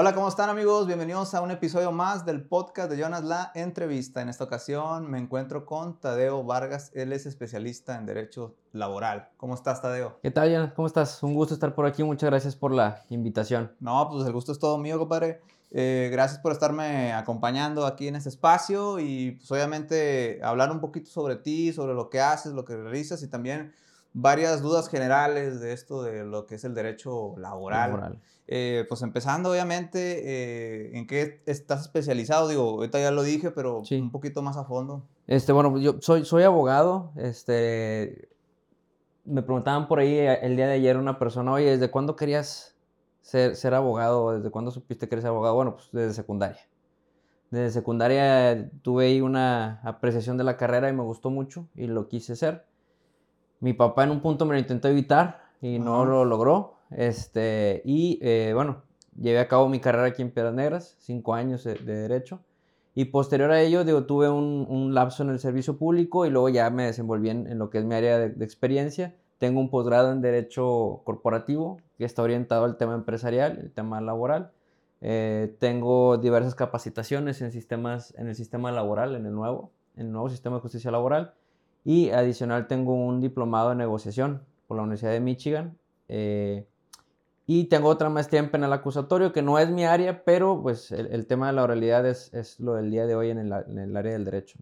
Hola, ¿cómo están amigos? Bienvenidos a un episodio más del podcast de Jonas La Entrevista. En esta ocasión me encuentro con Tadeo Vargas, él es especialista en Derecho Laboral. ¿Cómo estás, Tadeo? ¿Qué tal, Jonas? ¿Cómo estás? Un gusto estar por aquí, muchas gracias por la invitación. No, pues el gusto es todo mío, compadre. Eh, gracias por estarme acompañando aquí en este espacio y pues obviamente hablar un poquito sobre ti, sobre lo que haces, lo que realizas y también varias dudas generales de esto de lo que es el derecho laboral. Eh, pues empezando, obviamente, eh, ¿en qué estás especializado? Digo, ahorita ya lo dije, pero un poquito más a fondo. Este, bueno, yo soy, soy abogado. Este, me preguntaban por ahí eh, el día de ayer una persona, oye, ¿desde cuándo querías ser, ser abogado? ¿Desde cuándo supiste que eres abogado? Bueno, pues desde secundaria. Desde secundaria tuve ahí una apreciación de la carrera y me gustó mucho y lo quise ser. Mi papá en un punto me lo intentó evitar y no lo logró. Este, y eh, bueno, llevé a cabo mi carrera aquí en Piedras Negras, cinco años de, Derecho. Y posterior a ello, digo, tuve un, un, lapso en el servicio público y luego ya me desenvolví en, lo que es mi área de, experiencia. Tengo un posgrado en Derecho Corporativo que está orientado al tema empresarial, el tema laboral. Eh, tengo diversas capacitaciones en, sistemas, en el sistema laboral, en el nuevo, en el nuevo sistema de justicia laboral. Y adicional tengo un diplomado en negociación por la Universidad de Michigan. Eh, y tengo otra maestría en penal acusatorio, que no es mi área, pero pues el, tema de la oralidad es, es, lo del día de hoy en el, en el área del derecho.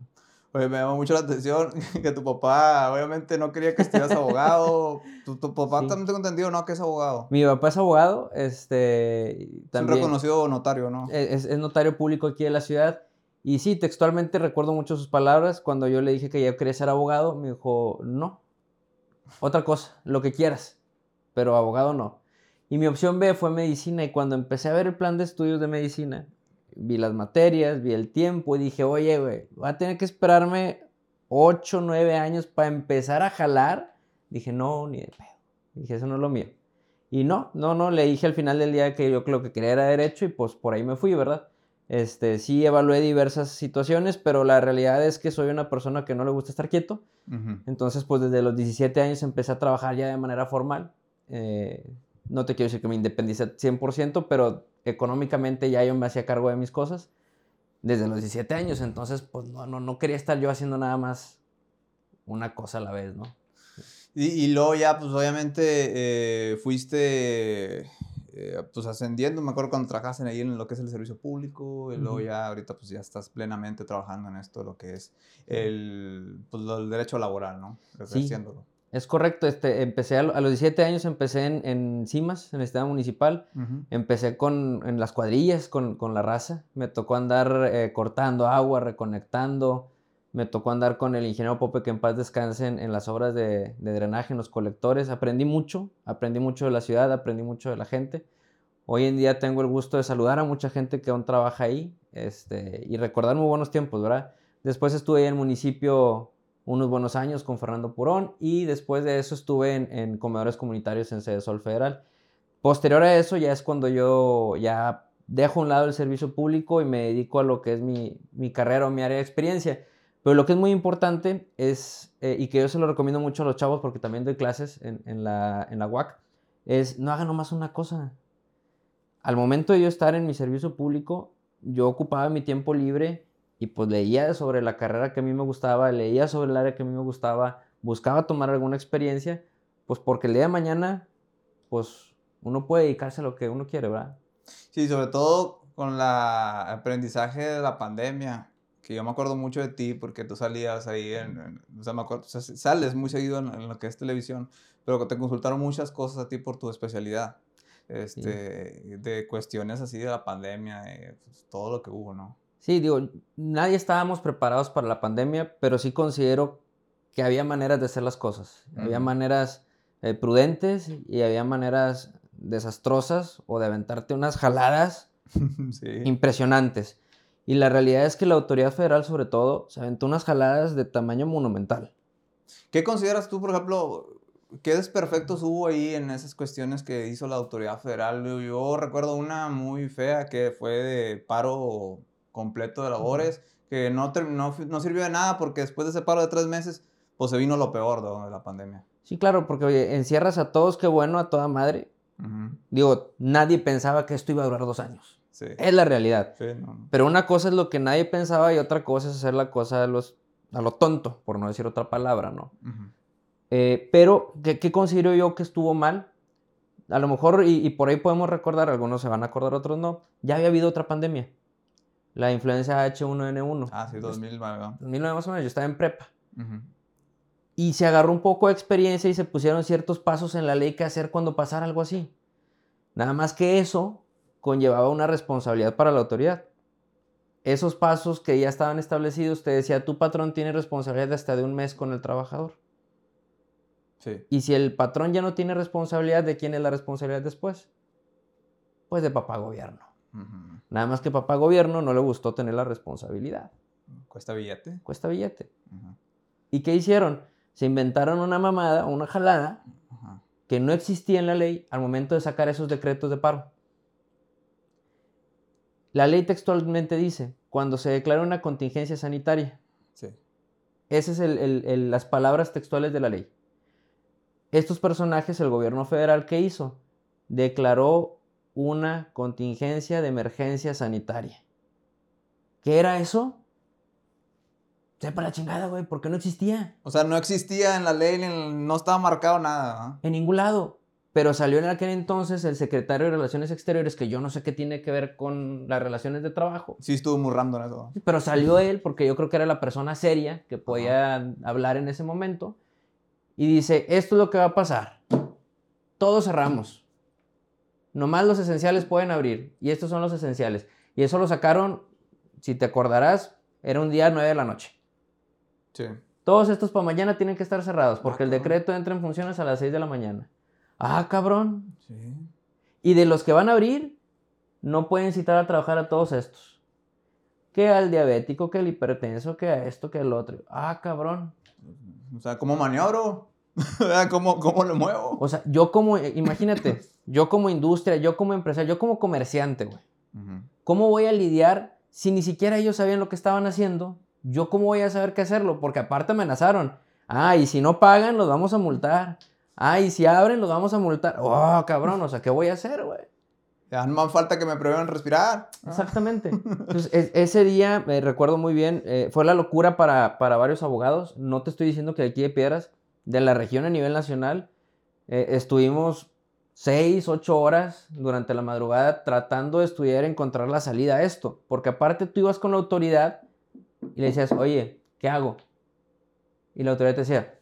Oye, me llama mucho la atención que tu papá obviamente no quería que estuvieras abogado. ¿Tu, tu papá también tengo entendido, no? Que es abogado. Mi papá es abogado, este... También, es un reconocido notario, ¿no? Es, es, notario público aquí en la ciudad. Y sí, textualmente recuerdo mucho sus palabras. Cuando yo le dije que yo quería ser abogado, me dijo, no. Otra cosa, lo que quieras. Pero abogado no. Y mi opción B fue medicina y cuando empecé a ver el plan de estudios de medicina, vi las materias, vi el tiempo y dije, oye, güey, voy a tener que esperarme 8, 9 años para empezar a jalar. Dije, no, ni de pedo. Dije, eso no es lo mío. Y no, no, no, le dije al final del día que yo lo que quería era derecho y pues por ahí me fui, ¿verdad? Este, sí evalué diversas situaciones, pero la realidad es que soy una persona que no le gusta estar quieto. Entonces, pues desde los 17 años empecé a trabajar ya de manera formal. Eh, no te quiero decir que me independice 100%, pero económicamente ya yo me hacía cargo de mis cosas desde los 17 años, entonces pues no, no, no quería estar yo haciendo nada más una cosa a la vez, ¿no? Y, y luego ya, pues obviamente eh, fuiste eh, pues ascendiendo, me acuerdo cuando trabajaste ahí en lo que es el servicio público, y luego ya ahorita pues ya estás plenamente trabajando en esto, lo que es el, pues, el derecho laboral, ¿no? Sí. Es correcto, este, empecé a, los 17 años, empecé en, en CIMAS, en el Estado Municipal, empecé con, en las cuadrillas, con, con la raza, me tocó andar eh, cortando agua, reconectando, me tocó andar con el ingeniero Pope, que en paz descansen, en las obras de, drenaje, en los colectores, aprendí mucho, aprendí mucho de la ciudad, aprendí mucho de la gente. Hoy en día tengo el gusto de saludar a mucha gente que aún trabaja ahí este, y recordar muy buenos tiempos, ¿verdad? Después estuve en el municipio unos buenos años con Fernando Purón y después de eso estuve en, comedores comunitarios en Sede Sol Federal. Posterior a eso ya es cuando yo ya dejo a un lado el servicio público y me dedico a lo que es mi, carrera o mi área de experiencia. Pero lo que es muy importante es, eh, y que yo se lo recomiendo mucho a los chavos porque también doy clases en, la, en la UAC, es no hagan nomás una cosa. Al momento de yo estar en mi servicio público, yo ocupaba mi tiempo libre y pues leía sobre la carrera que a mí me gustaba, leía sobre el área que a mí me gustaba, buscaba tomar alguna experiencia, pues porque el día de mañana, pues uno puede dedicarse a lo que uno quiere, ¿verdad? Sí, sobre todo con el aprendizaje de la pandemia, que yo me acuerdo mucho de ti porque tú salías ahí, en, o sea, me acuerdo, sales muy seguido en, lo que es televisión, pero que te consultaron muchas cosas a ti por tu especialidad, este, de cuestiones así de la pandemia, pues, todo lo que hubo, ¿no? Sí, digo, nadie estábamos preparados para la pandemia, pero sí considero que había maneras de hacer las cosas. Había maneras eh, prudentes y había maneras desastrosas o de aventarte unas jaladas impresionantes. Y la realidad es que la autoridad federal, sobre todo, se aventó unas jaladas de tamaño monumental. ¿Qué consideras tú, por ejemplo, qué desperfectos hubo ahí en esas cuestiones que hizo la autoridad federal? Yo recuerdo una muy fea que fue de paro completo de labores, que no, no, no, sirvió de nada porque después de ese paro de tres meses, pues se vino lo peor de, la pandemia. Sí, claro, porque oye, encierras a todos, qué bueno, a toda madre, Digo, nadie pensaba que esto iba a durar dos años. Es la realidad. Pero una cosa es lo que nadie pensaba y otra cosa es hacer la cosa a, los, a lo tonto, por no decir otra palabra, ¿no? Eh, pero, ¿qué, considero yo que estuvo mal? A lo mejor, y, por ahí podemos recordar, algunos se van a acordar, otros no, ya había habido otra pandemia. La influencia H1N1. Ah, sí, 2009. 2009 más o menos, yo estaba en prepa. Y se agarró un poco de experiencia y se pusieron ciertos pasos en la ley que hacer cuando pasara algo así. Nada más que eso conllevaba una responsabilidad para la autoridad. Esos pasos que ya estaban establecidos, te decía, tu patrón tiene responsabilidad hasta de un mes con el trabajador. Y si el patrón ya no tiene responsabilidad, ¿de quién es la responsabilidad después? Pues de papá gobierno. Nada más que papá gobierno no le gustó tener la responsabilidad. Cuesta billete. Cuesta billete. ¿Y qué hicieron? Se inventaron una mamada, una jalada, que no existía en la ley al momento de sacar esos decretos de paro. La ley textualmente dice, cuando se declara una contingencia sanitaria. Sí. Esas son las palabras textuales de la ley. Estos personajes, el gobierno federal, ¿qué hizo? Declaró una contingencia de emergencia sanitaria. ¿Qué era eso? Sepa la chingada, güey, porque no existía. O sea, no existía en la ley, no estaba marcado nada. En ningún lado. Pero salió en aquel entonces el secretario de Relaciones Exteriores, que yo no sé qué tiene que ver con las relaciones de trabajo. Sí, estuvo murrando en eso. Pero salió él, porque yo creo que era la persona seria que podía hablar en ese momento. Y dice, esto es lo que va a pasar. Todos cerramos. Nomás los esenciales pueden abrir. Y estos son los esenciales. Y eso lo sacaron, si te acordarás, era un día 9 de la noche. Todos estos para mañana tienen que estar cerrados porque el decreto entra en funciones a las 6 de la mañana. Ah, cabrón. Sí. Y de los que van a abrir, no pueden citar a trabajar a todos estos. Que al diabético, que al hipertenso, que a esto, que al otro. Ah, cabrón. O sea, ¿cómo maniobro? ¿Cómo, ¿Cómo lo muevo? O sea, yo como, imagínate, yo como industria, yo como empresario, yo como comerciante, güey. ¿Cómo voy a lidiar si ni siquiera ellos sabían lo que estaban haciendo ¿yo cómo voy a saber qué hacerlo? Porque aparte amenazaron. Ah, y si no pagan, los vamos a multar. Ah, y si abren, los vamos a multar. Oh, cabrón, o sea, ¿qué voy a hacer, güey? Ya no más falta que me prueben respirar. Exactamente. Entonces, ese día, me recuerdo muy bien, eh, fue la locura para, varios abogados. No te estoy diciendo que aquí de Piedras, de la región a nivel nacional, eh, estuvimos seis, ocho horas durante la madrugada tratando de estudiar encontrar la salida a esto. Porque aparte tú ibas con la autoridad y le decías, oye, ¿qué hago? Y la autoridad te decía,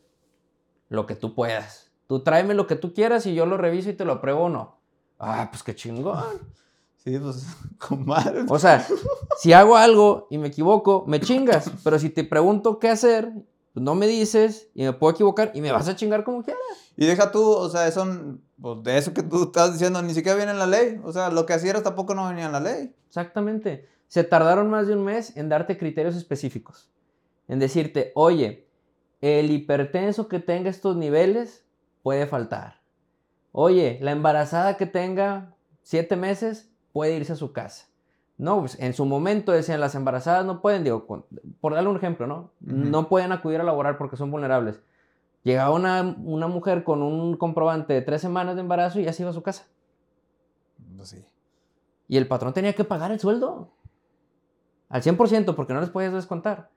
lo que tú puedas. Tú tráeme lo que tú quieras y yo lo reviso y te lo apruebo o no. Ah, pues qué chingón. Sí, pues, comadre. O sea, si hago algo y me equivoco, me chingas. Pero si te pregunto qué hacer, pues no me dices y me puedo equivocar y me vas a chingar como quieras. Y deja tú, o sea, eso, pues, de eso que tú estás diciendo ni siquiera viene en la ley. O sea, lo que hacías tampoco no venía en la ley. Exactamente. Se tardaron más de un mes en darte criterios específicos. En decirte, oye, el hipertenso que tenga estos niveles puede faltar. Oye, la embarazada que tenga siete meses puede irse a su casa. No, pues en su momento decían las embarazadas no pueden, digo, por darle un ejemplo, ¿no? No pueden acudir a laborar porque son vulnerables. Llegaba una, una, mujer con un comprobante de tres semanas de embarazo y ya se iba a su casa. Pues sí. Y el patrón tenía que pagar el sueldo. Al 100% porque no les podías descontar.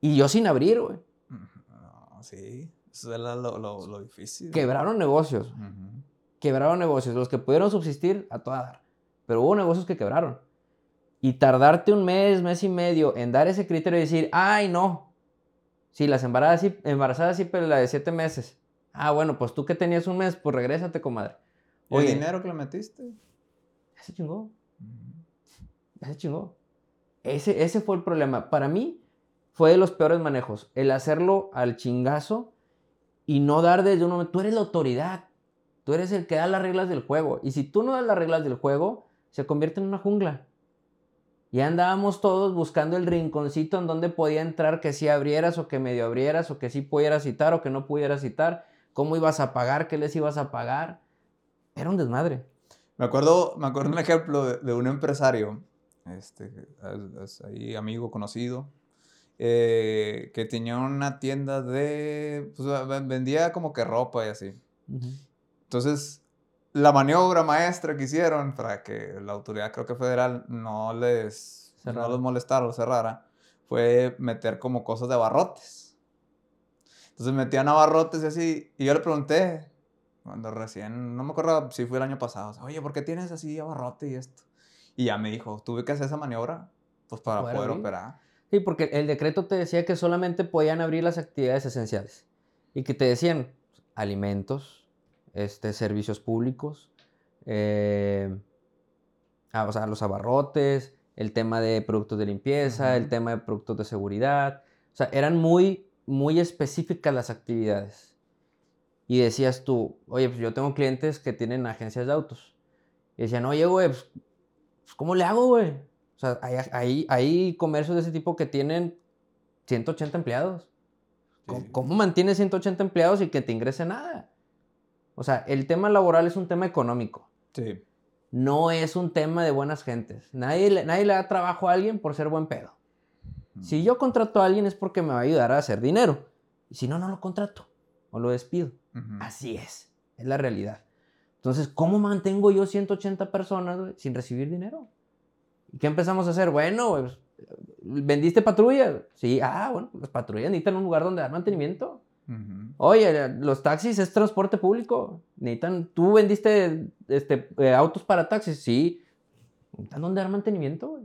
Y yo sin abrir, güey. sí, eso era lo, difícil. Quebraron negocios. Quebraron negocios. Los que pudieron subsistir, a toda dar. Pero hubo negocios que quebraron. Y tardarte un mes, mes y medio en dar ese criterio y decir, ay, no. Sí, las embarazadas sí, embarazadas sí, pero la de siete meses. Ah, bueno, pues tú que tenías un mes, pues regrésate, comadre. ¿Y el dinero que le metiste? Ya se chingó. Ya se chingó. Ese, ese fue el problema. Para mí fue de los peores manejos. El hacerlo al chingazo y no dar desde un momento. Tú eres la autoridad. Tú eres el que da las reglas del juego. Y si tú no das las reglas del juego, se convierte en una jungla. Y andábamos todos buscando el rinconcito en donde podía entrar, que si abrieras o que medio abrieras, o que sí pudieras citar o que no pudieras citar, cómo ibas a pagar, qué les ibas a pagar. Era un desmadre. Me acuerdo, me acuerdo un ejemplo de un empresario este, es, ahí amigo conocido, eh, que tenía una tienda de, pues vendía como que ropa y así. Entonces, la maniobra maestra que hicieron para que la autoridad, creo que federal, no les, no los molestara o cerrara, fue meter como cosas de abarrotes. Entonces metían abarrotes y así, y yo le pregunté, cuando recién, no me acuerdo si fue el año pasado, oye, ¿por qué tienes así abarrote y esto? Y ya me dijo, tuve que hacer esa maniobra, pues para poder operar. Sí, porque el decreto te decía que solamente podían abrir las actividades esenciales y que te decían alimentos, este, servicios públicos, eh, ah, o sea, los abarrotes, el tema de productos de limpieza, el tema de productos de seguridad. O sea, eran muy, muy específicas las actividades. Y decías tú, oye, pues yo tengo clientes que tienen agencias de autos. Y decían, oye, güey, pues, pues ¿cómo le hago, güey? O sea, hay, hay, hay, comercios de ese tipo que tienen 180 empleados. ¿Cómo, ¿Cómo mantienes 180 empleados y que te ingrese nada? O sea, el tema laboral es un tema económico. Sí. No es un tema de buenas gentes. Nadie, nadie le da trabajo a alguien por ser buen pedo. Si yo contrato a alguien es porque me va a ayudar a hacer dinero. Y si no, no lo contrato o lo despido. Así es. Es la realidad. Entonces, ¿cómo mantengo yo 180 personas sin recibir dinero? ¿Y qué empezamos a hacer? Bueno, pues, ¿vendiste patrullas? Sí, ah, bueno, las patrullas necesitan un lugar donde dar mantenimiento. Oye, los taxis es transporte público. Necesitan, ¿tú vendiste este, eh, autos para taxis? Sí. Necesitan dónde dar mantenimiento,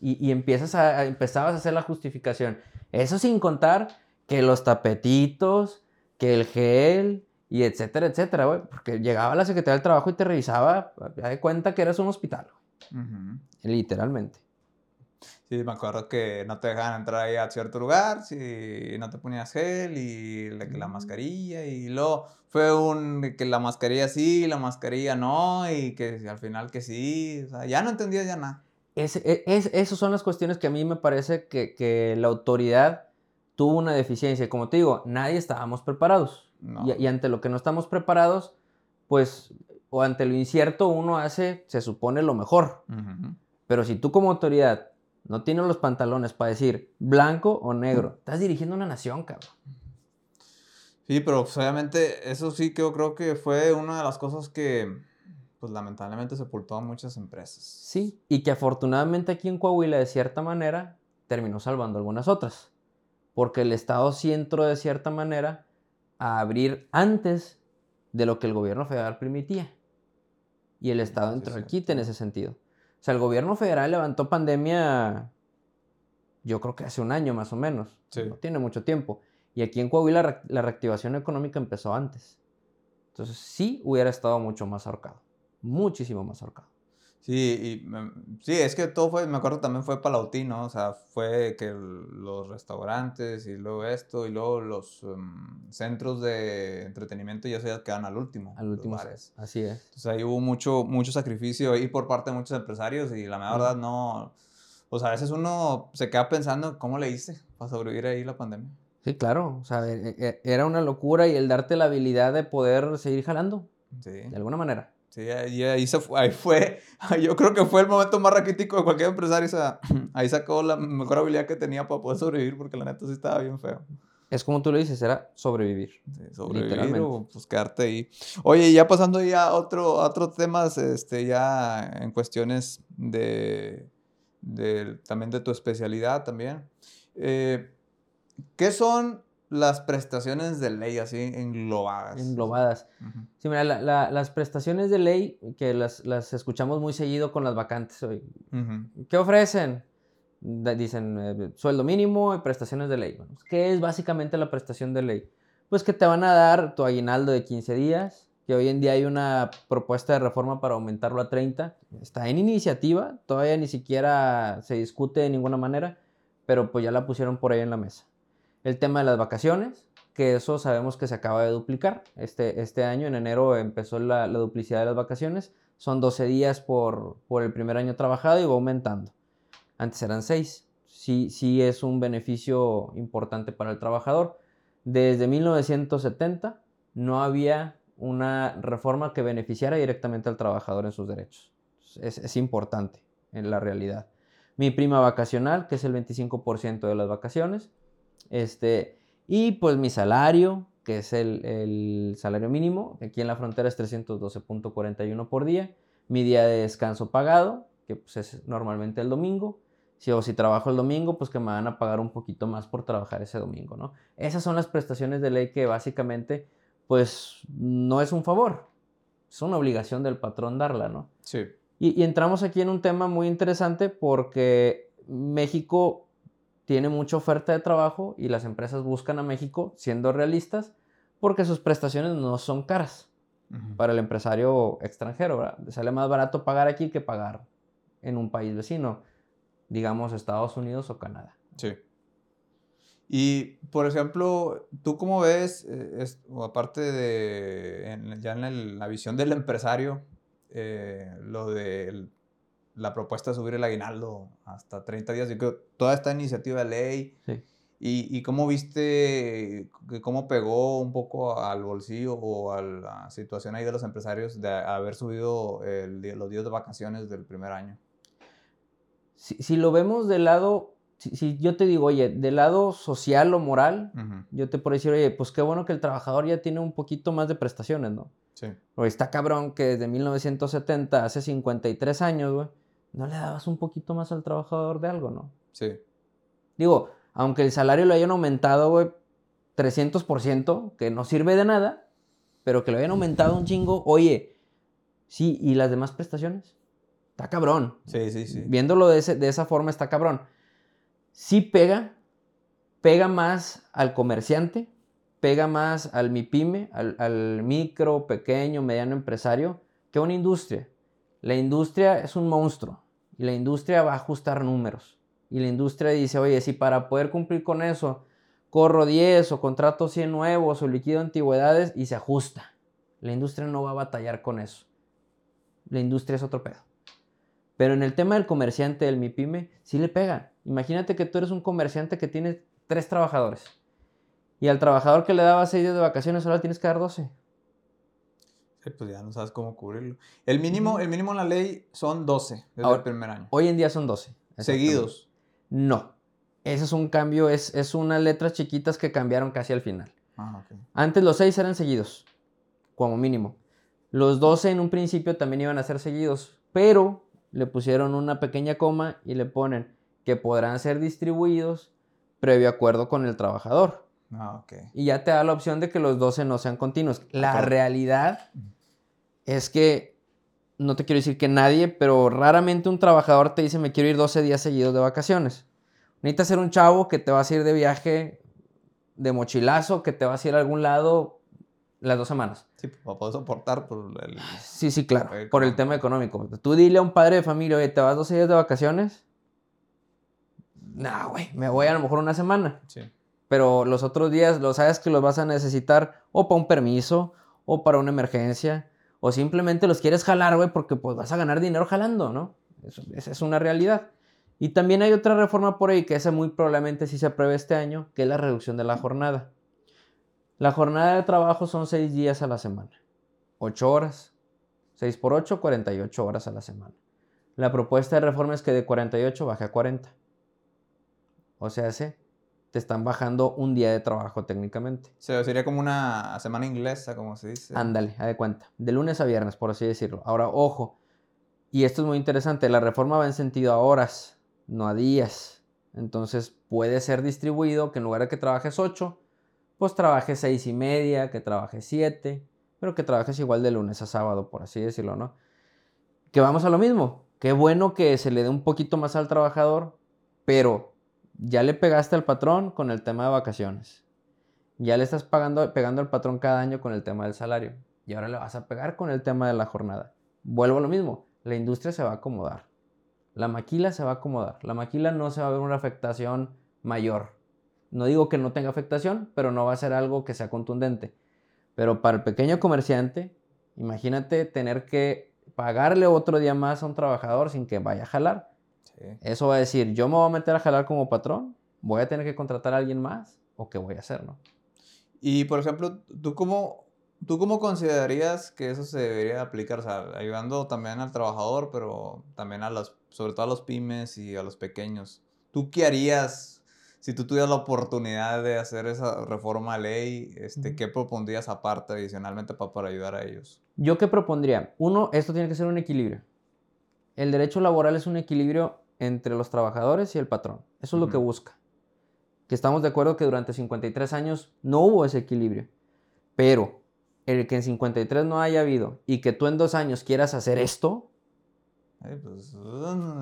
Y, y, empiezas a, empezabas a hacer la justificación. Eso sin contar que los tapetitos, que el gel, y etcétera, etcétera, güey. Porque llegaba la Secretaría del Trabajo y te revisaba, ya de cuenta que eras un hospital, Literalmente. Sí, me acuerdo que no te dejaban entrar ahí a cierto lugar si no te ponías gel y la, la mascarilla y luego fue un que la mascarilla sí, la mascarilla no y que al final que sí, o sea, ya no entendía ya nada. Es, e, es, esas son las cuestiones que a mí me parece que, que la autoridad tuvo una deficiencia. Como te digo, nadie estábamos preparados. Y, ante lo que no estamos preparados, pues, o ante lo incierto, uno hace, se supone, lo mejor. Pero si tú como autoridad no tienes los pantalones para decir blanco o negro. Estás dirigiendo una nación, cabrón. Sí, pero pues, obviamente eso sí que yo creo que fue una de las cosas que pues lamentablemente sepultó a muchas empresas. Sí, y que afortunadamente aquí en Coahuila de cierta manera terminó salvando algunas otras. Porque el Estado sí entró de cierta manera a abrir antes de lo que el gobierno federal permitía. Y el Estado entró al quite en ese sentido. O sea, el gobierno federal levantó pandemia, yo creo que hace un año más o menos. No tiene mucho tiempo. Y aquí en Coahuila la reactivación económica empezó antes. Entonces sí hubiera estado mucho más ahorcado. Muchísimo más ahorcado. Sí, y, sí, es que todo fue, me acuerdo también fue Palautín, ¿no? O sea, fue que los restaurantes y luego esto y luego los em, centros de entretenimiento ya se quedan al último. Al último. Bares. Así es. Entonces ahí hubo mucho, mucho sacrificio ahí por parte de muchos empresarios y la verdad no, pues a veces uno se queda pensando cómo le hice para sobrevivir ahí la pandemia. Sí, claro, o sea, e, e, era una locura y el darte la habilidad de poder seguir jalando. Sí. De alguna manera. Sí, ahí, ahí, se fue, ahí fue, yo creo que fue el momento más raquítico de cualquier empresario. O sea, ahí sacó la mejor habilidad que tenía para poder sobrevivir, porque la neta sí estaba bien feo. Es como tú lo dices, era sobrevivir. Sí, sobrevivir o pues quedarte ahí. Oye, ya pasando ya a otro, otros temas, este, ya en cuestiones de, de, también de tu especialidad también. Eh, ¿Qué son las prestaciones de ley así englobadas. Englobadas. Sí, mira, las prestaciones de ley que las, escuchamos muy seguido con las vacantes hoy. ¿Qué ofrecen? Dicen eh, sueldo mínimo y prestaciones de ley. ¿Qué es básicamente la prestación de ley? Pues que te van a dar tu aguinaldo de 15 días, que hoy en día hay una propuesta de reforma para aumentarlo a 30. Está en iniciativa, todavía ni siquiera se discute de ninguna manera, pero pues ya la pusieron por ahí en la mesa. El tema de las vacaciones, que eso sabemos que se acaba de duplicar. Este, este año, en enero, empezó la, duplicidad de las vacaciones. Son 12 días por, el primer año trabajado y va aumentando. Antes eran 6. Sí, sí es un beneficio importante para el trabajador. Desde 1970 no había una reforma que beneficiara directamente al trabajador en sus derechos. Es, es importante en la realidad. Mi prima vacacional, que es el 25% de las vacaciones, este, y pues mi salario, que es el, salario mínimo, aquí en la frontera es 312.41 por día, mi día de descanso pagado, que pues es normalmente el domingo, si, o si trabajo el domingo, pues que me van a pagar un poquito más por trabajar ese domingo, ¿no? Esas son las prestaciones de ley que básicamente, pues, no es un favor, es una obligación del patrón darla, ¿no? Sí. Y, y entramos aquí en un tema muy interesante porque México tiene mucha oferta de trabajo y las empresas buscan a México, siendo realistas, porque sus prestaciones no son caras para el empresario extranjero. ¿verdad? Sale más barato pagar aquí que pagar en un país vecino, digamos Estados Unidos o Canadá. Sí. Y, por ejemplo, ¿tú cómo ves, eh, aparte de, ya en la visión del empresario, eh, lo del la propuesta de subir el aguinaldo hasta 30 días. y que toda esta iniciativa de ley. Sí. Y, y, cómo viste, cómo pegó un poco al bolsillo o a la situación ahí de los empresarios de haber subido el, los días de vacaciones del primer año. Si, si lo vemos del lado, si, yo te digo, oye, del lado social o moral, yo te puedo decir, oye, pues qué bueno que el trabajador ya tiene un poquito más de prestaciones, ¿no? Sí. O está cabrón que desde 1970, hace 53 años, güey, ¿no le dabas un poquito más al trabajador de algo, no? Sí. Digo, aunque el salario lo hayan aumentado, güey, 300%, que no sirve de nada, pero que lo hayan aumentado un chingo, oye, sí, ¿y las demás prestaciones? Está cabrón. Sí, sí, sí. Viéndolo de, de esa forma, está cabrón. Sí pega, pega más al comerciante, pega más al MIPYME, al, al micro, pequeño, mediano empresario, que a una industria. La industria es un monstruo y la industria va a ajustar números. Y la industria dice, oye, si para poder cumplir con eso corro 10 o contrato 100 nuevos o liquido antigüedades y se ajusta. La industria no va a batallar con eso. La industria es otro pedo. Pero en el tema del comerciante, del MIPYME, sí le pega. Imagínate que tú eres un comerciante que tiene tres trabajadores. Y al trabajador que le daba 6 días de vacaciones, ahora tienes que dar 12 pues ya no sabes cómo cubrirlo. El mínimo, el mínimo en la ley son 12 desde el primer año. Hoy en día son 12. ¿Seguidos? No. Ese es un cambio, es, es unas letras chiquitas que cambiaron casi al final. Ah, Antes los 6 eran seguidos, como mínimo. Los 12 en un principio también iban a ser seguidos, pero le pusieron una pequeña coma y le ponen que podrán ser distribuidos previo acuerdo con el trabajador. Ah, y ya te da la opción de que los 12 no sean continuos. La realidad es que, no te quiero decir que nadie, pero raramente un trabajador te dice me quiero ir 12 días seguidos de vacaciones. Necesitas ser un chavo que te vas a ir de viaje de mochilazo, que te vas a ir a algún lado las dos semanas. Sí, para poder soportar por el... Sí, sí, claro, por el tema económico. Tú dile a un padre de familia, oye, ¿te vas 12 días de vacaciones? No, güey, me voy a lo mejor una semana. Sí pero los otros días lo sabes que los vas a necesitar o para un permiso o para una emergencia o simplemente los quieres jalar, güey, porque pues vas a ganar dinero jalando, ¿no? esa es una realidad. Y también hay otra reforma por ahí que esa muy probablemente sí se apruebe este año, que es la reducción de la jornada. La jornada de trabajo son seis días a la semana, ocho horas, seis por ocho, 48 horas a la semana. La propuesta de reforma es que de 48 baje a 40. O sea, sí, te están bajando un día de trabajo técnicamente. sería como una semana inglesa, como se dice. Ándale, a de cuenta. De lunes a viernes, por así decirlo. Ahora, ojo, y esto es muy interesante, la reforma va en sentido a horas, no a días. Entonces puede ser distribuido que en lugar de que trabajes 8, pues trabajes seis y media, que trabajes 7, pero que trabajes igual de lunes a sábado, por así decirlo, ¿no? Que vamos a lo mismo. Qué bueno que se le dé un poquito más al trabajador, pero ya le pegaste al patrón con el tema de vacaciones. Ya le estás pagando, pegando al patrón cada año con el tema del salario. Y ahora le vas a pegar con el tema de la jornada. Vuelvo a lo mismo. La industria se va a acomodar. La maquila se va a acomodar. La maquila no se va a ver una afectación mayor. No digo que no tenga afectación, pero no va a ser algo que sea contundente. Pero para el pequeño comerciante, imagínate tener que pagarle otro día más a un trabajador sin que vaya a jalar. Eso va a decir, yo me voy a meter a jalar como patrón, voy a tener que contratar a alguien más o qué voy a hacer, ¿no? Y por ejemplo, ¿tú cómo, ¿tú cómo considerarías que eso se debería aplicar? O sea, ayudando también al trabajador, pero también a los, sobre todo a los pymes y a los pequeños. ¿Tú qué harías si tú tuvieras la oportunidad de hacer esa reforma a ley, este, ¿qué propondrías aparte, adicionalmente, para, para ayudar a ellos? ¿Yo qué propondría? Uno, esto tiene que ser un equilibrio. El derecho laboral es un equilibrio entre los trabajadores y el patrón. Eso es lo que busca. Que estamos de acuerdo que durante 53 años no hubo ese equilibrio. Pero el que en 53 no haya habido y que tú en dos años quieras hacer esto, pues,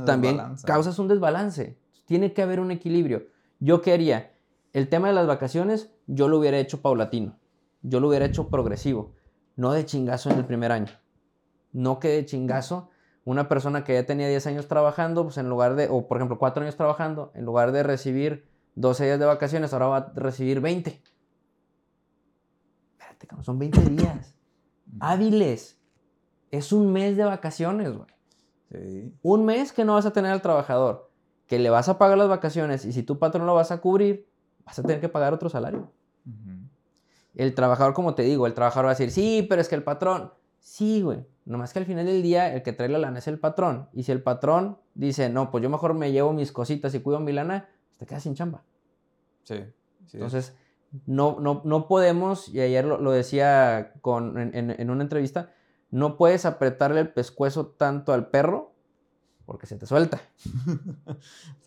también causas un desbalance. Tiene que haber un equilibrio. Yo quería, el tema de las vacaciones, yo lo hubiera hecho paulatino. Yo lo hubiera hecho progresivo. No de chingazo en el primer año. No que de chingazo una persona que ya tenía 10 años trabajando, pues en lugar de, o por ejemplo, 4 años trabajando, en lugar de recibir 12 días de vacaciones, ahora va a recibir 20. Espérate, son 20 días. Hábiles. Es un mes de vacaciones, güey. Sí. Un mes que no vas a tener al trabajador, que le vas a pagar las vacaciones y si tu patrón lo vas a cubrir, vas a tener que pagar otro salario. El trabajador, como te digo, el trabajador va a decir, sí, pero es que el patrón, sí, güey. Nomás que al final del día el que trae la lana es el patrón. Y si el patrón dice, no, pues yo mejor me llevo mis cositas y cuido mi lana, pues te quedas sin chamba. Sí. Entonces, no, no, no podemos, y ayer lo, decía con, en, una entrevista, no puedes apretarle el pescuezo tanto al perro porque se te suelta.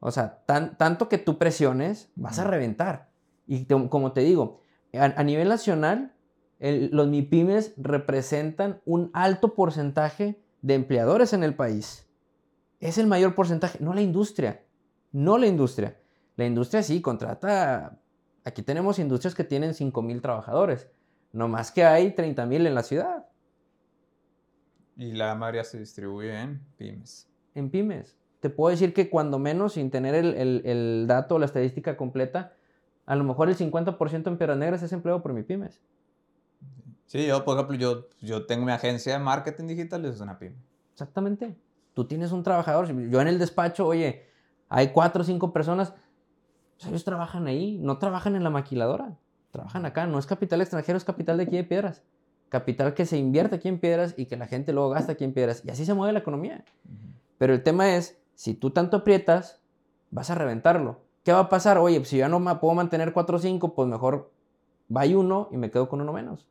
o sea, tan, tanto que tú presiones, vas a reventar. Y como te digo, a, nivel nacional, los MIPIMES representan un alto porcentaje de empleadores en el país. Es el mayor porcentaje, no la industria. No la industria. La industria sí contrata. Aquí tenemos industrias que tienen 5 mil trabajadores. No más que hay 30 mil en la ciudad. Y la mayoría se distribuye en pymes. En pymes. Te puedo decir que cuando menos, sin tener el, dato o la estadística completa, a lo mejor el 50% en Piedras Negras es empleado por mi pymes. Sí, yo, por ejemplo, yo, yo tengo mi agencia de marketing digital y es una pyme. Exactamente. Tú tienes un trabajador. Yo en el despacho, oye, hay cuatro o cinco personas. Pues ellos trabajan ahí, no trabajan en la maquiladora. Trabajan acá. No es capital extranjero, es capital de aquí de Piedras. Capital que se invierte aquí en Piedras y que la gente luego gasta aquí en Piedras. Y así se mueve la economía. Pero el tema es, si tú tanto aprietas, vas a reventarlo. ¿Qué va a pasar? Oye, pues si yo no me puedo mantener cuatro o cinco, pues mejor va uno y me quedo con uno menos.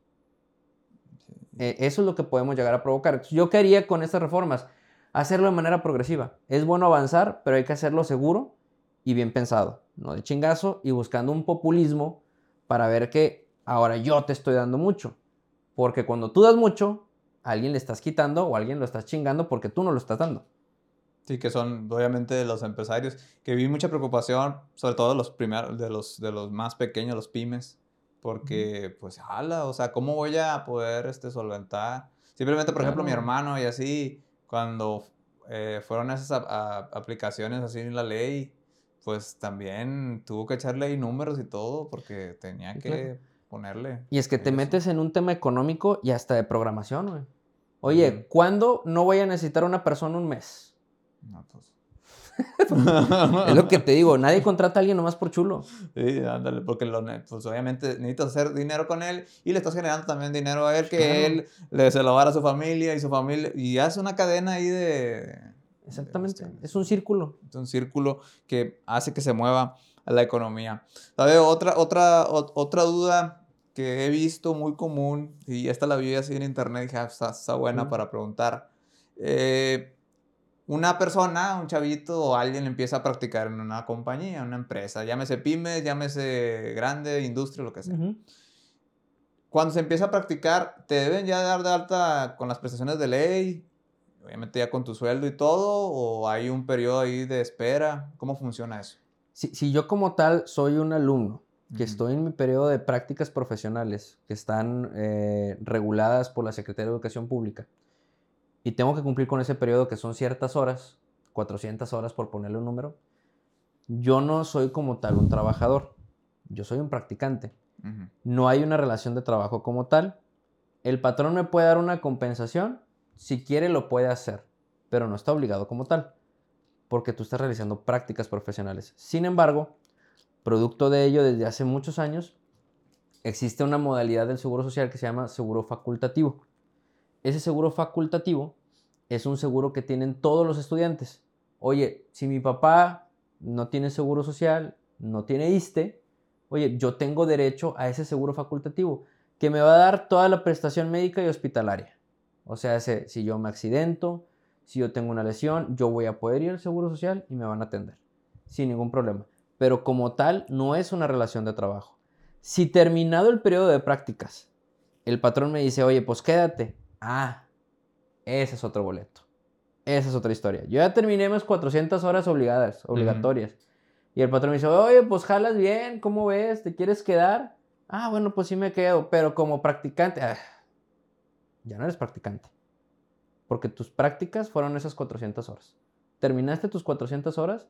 Eh, eso es lo que podemos llegar a provocar. yo quería con estas reformas hacerlo de manera progresiva. Es bueno avanzar, pero hay que hacerlo seguro y bien pensado, no de chingazo y buscando un populismo para ver que ahora yo te estoy dando mucho. Porque cuando tú das mucho, alguien le estás quitando o alguien lo estás chingando porque tú no lo estás dando. Sí, que son obviamente los empresarios, que vi mucha preocupación, sobre todo los primeros, de los, de los más pequeños, los pymes, porque, pues, jala, o sea, ¿cómo voy a poder este, solventar? Simplemente, por ejemplo, mi hermano y así, cuando eh, fueron esas aplicaciones así en la ley, pues también tuvo que echarle ahí números y todo, porque tenía que ponerle. Y es que te metes en un tema económico y hasta de programación, güey. Oye, ¿cuándo no voy a necesitar una persona un mes? No, pues es lo que te digo, nadie contrata a alguien nomás por chulo. Sí, ándale, porque lo, pues obviamente necesitas hacer dinero con él y le estás generando también dinero a él que él le se lo va a su familia y su familia y hace una cadena ahí de... Exactamente, es un círculo. Es un círculo que hace que se mueva la economía. ¿Sabe? Otra, otra, otra duda que he visto muy común, y esta la vi así en internet, dije, ah, está, buena para preguntar. Eh, una persona, un chavito o alguien empieza a practicar en una compañía, en una empresa, llámese pymes, llámese grande, industria, lo que sea. Cuando se empieza a practicar, ¿te deben ya dar de alta con las prestaciones de ley? Obviamente ya con tu sueldo y todo, o hay un periodo ahí de espera. ¿Cómo funciona eso? Si, yo como tal soy un alumno que estoy en mi periodo de prácticas profesionales que están eh, reguladas por la Secretaría de Educación Pública, y tengo que cumplir con ese periodo que son ciertas horas, 400 horas por ponerle un número, yo no soy como tal un trabajador, yo soy un practicante. No hay una relación de trabajo como tal. El patrón me puede dar una compensación, si quiere lo puede hacer, pero no está obligado como tal, porque tú estás realizando prácticas profesionales. Sin embargo, producto de ello, desde hace muchos años, existe una modalidad del seguro social que se llama seguro facultativo. Ese seguro facultativo es un seguro que tienen todos los estudiantes. Oye, si mi papá no tiene seguro social, no tiene ISTE, oye, yo tengo derecho a ese seguro facultativo que me va a dar toda la prestación médica y hospitalaria. O sea, si yo me accidento, si yo tengo una lesión, yo voy a poder ir al seguro social y me van a atender sin ningún problema. Pero como tal, no es una relación de trabajo. Si terminado el periodo de prácticas, el patrón me dice, oye, pues quédate. Ah, ese es otro boleto. Esa es otra historia. Yo ya terminé mis 400 horas obligadas, obligatorias. Y el patrón me dice, oye, pues jalas bien, ¿cómo ves? ¿Te quieres quedar? Ah, bueno, pues sí me quedo, pero como practicante, ah, ya no eres practicante. Porque tus prácticas fueron esas 400 horas. Terminaste tus 400 horas,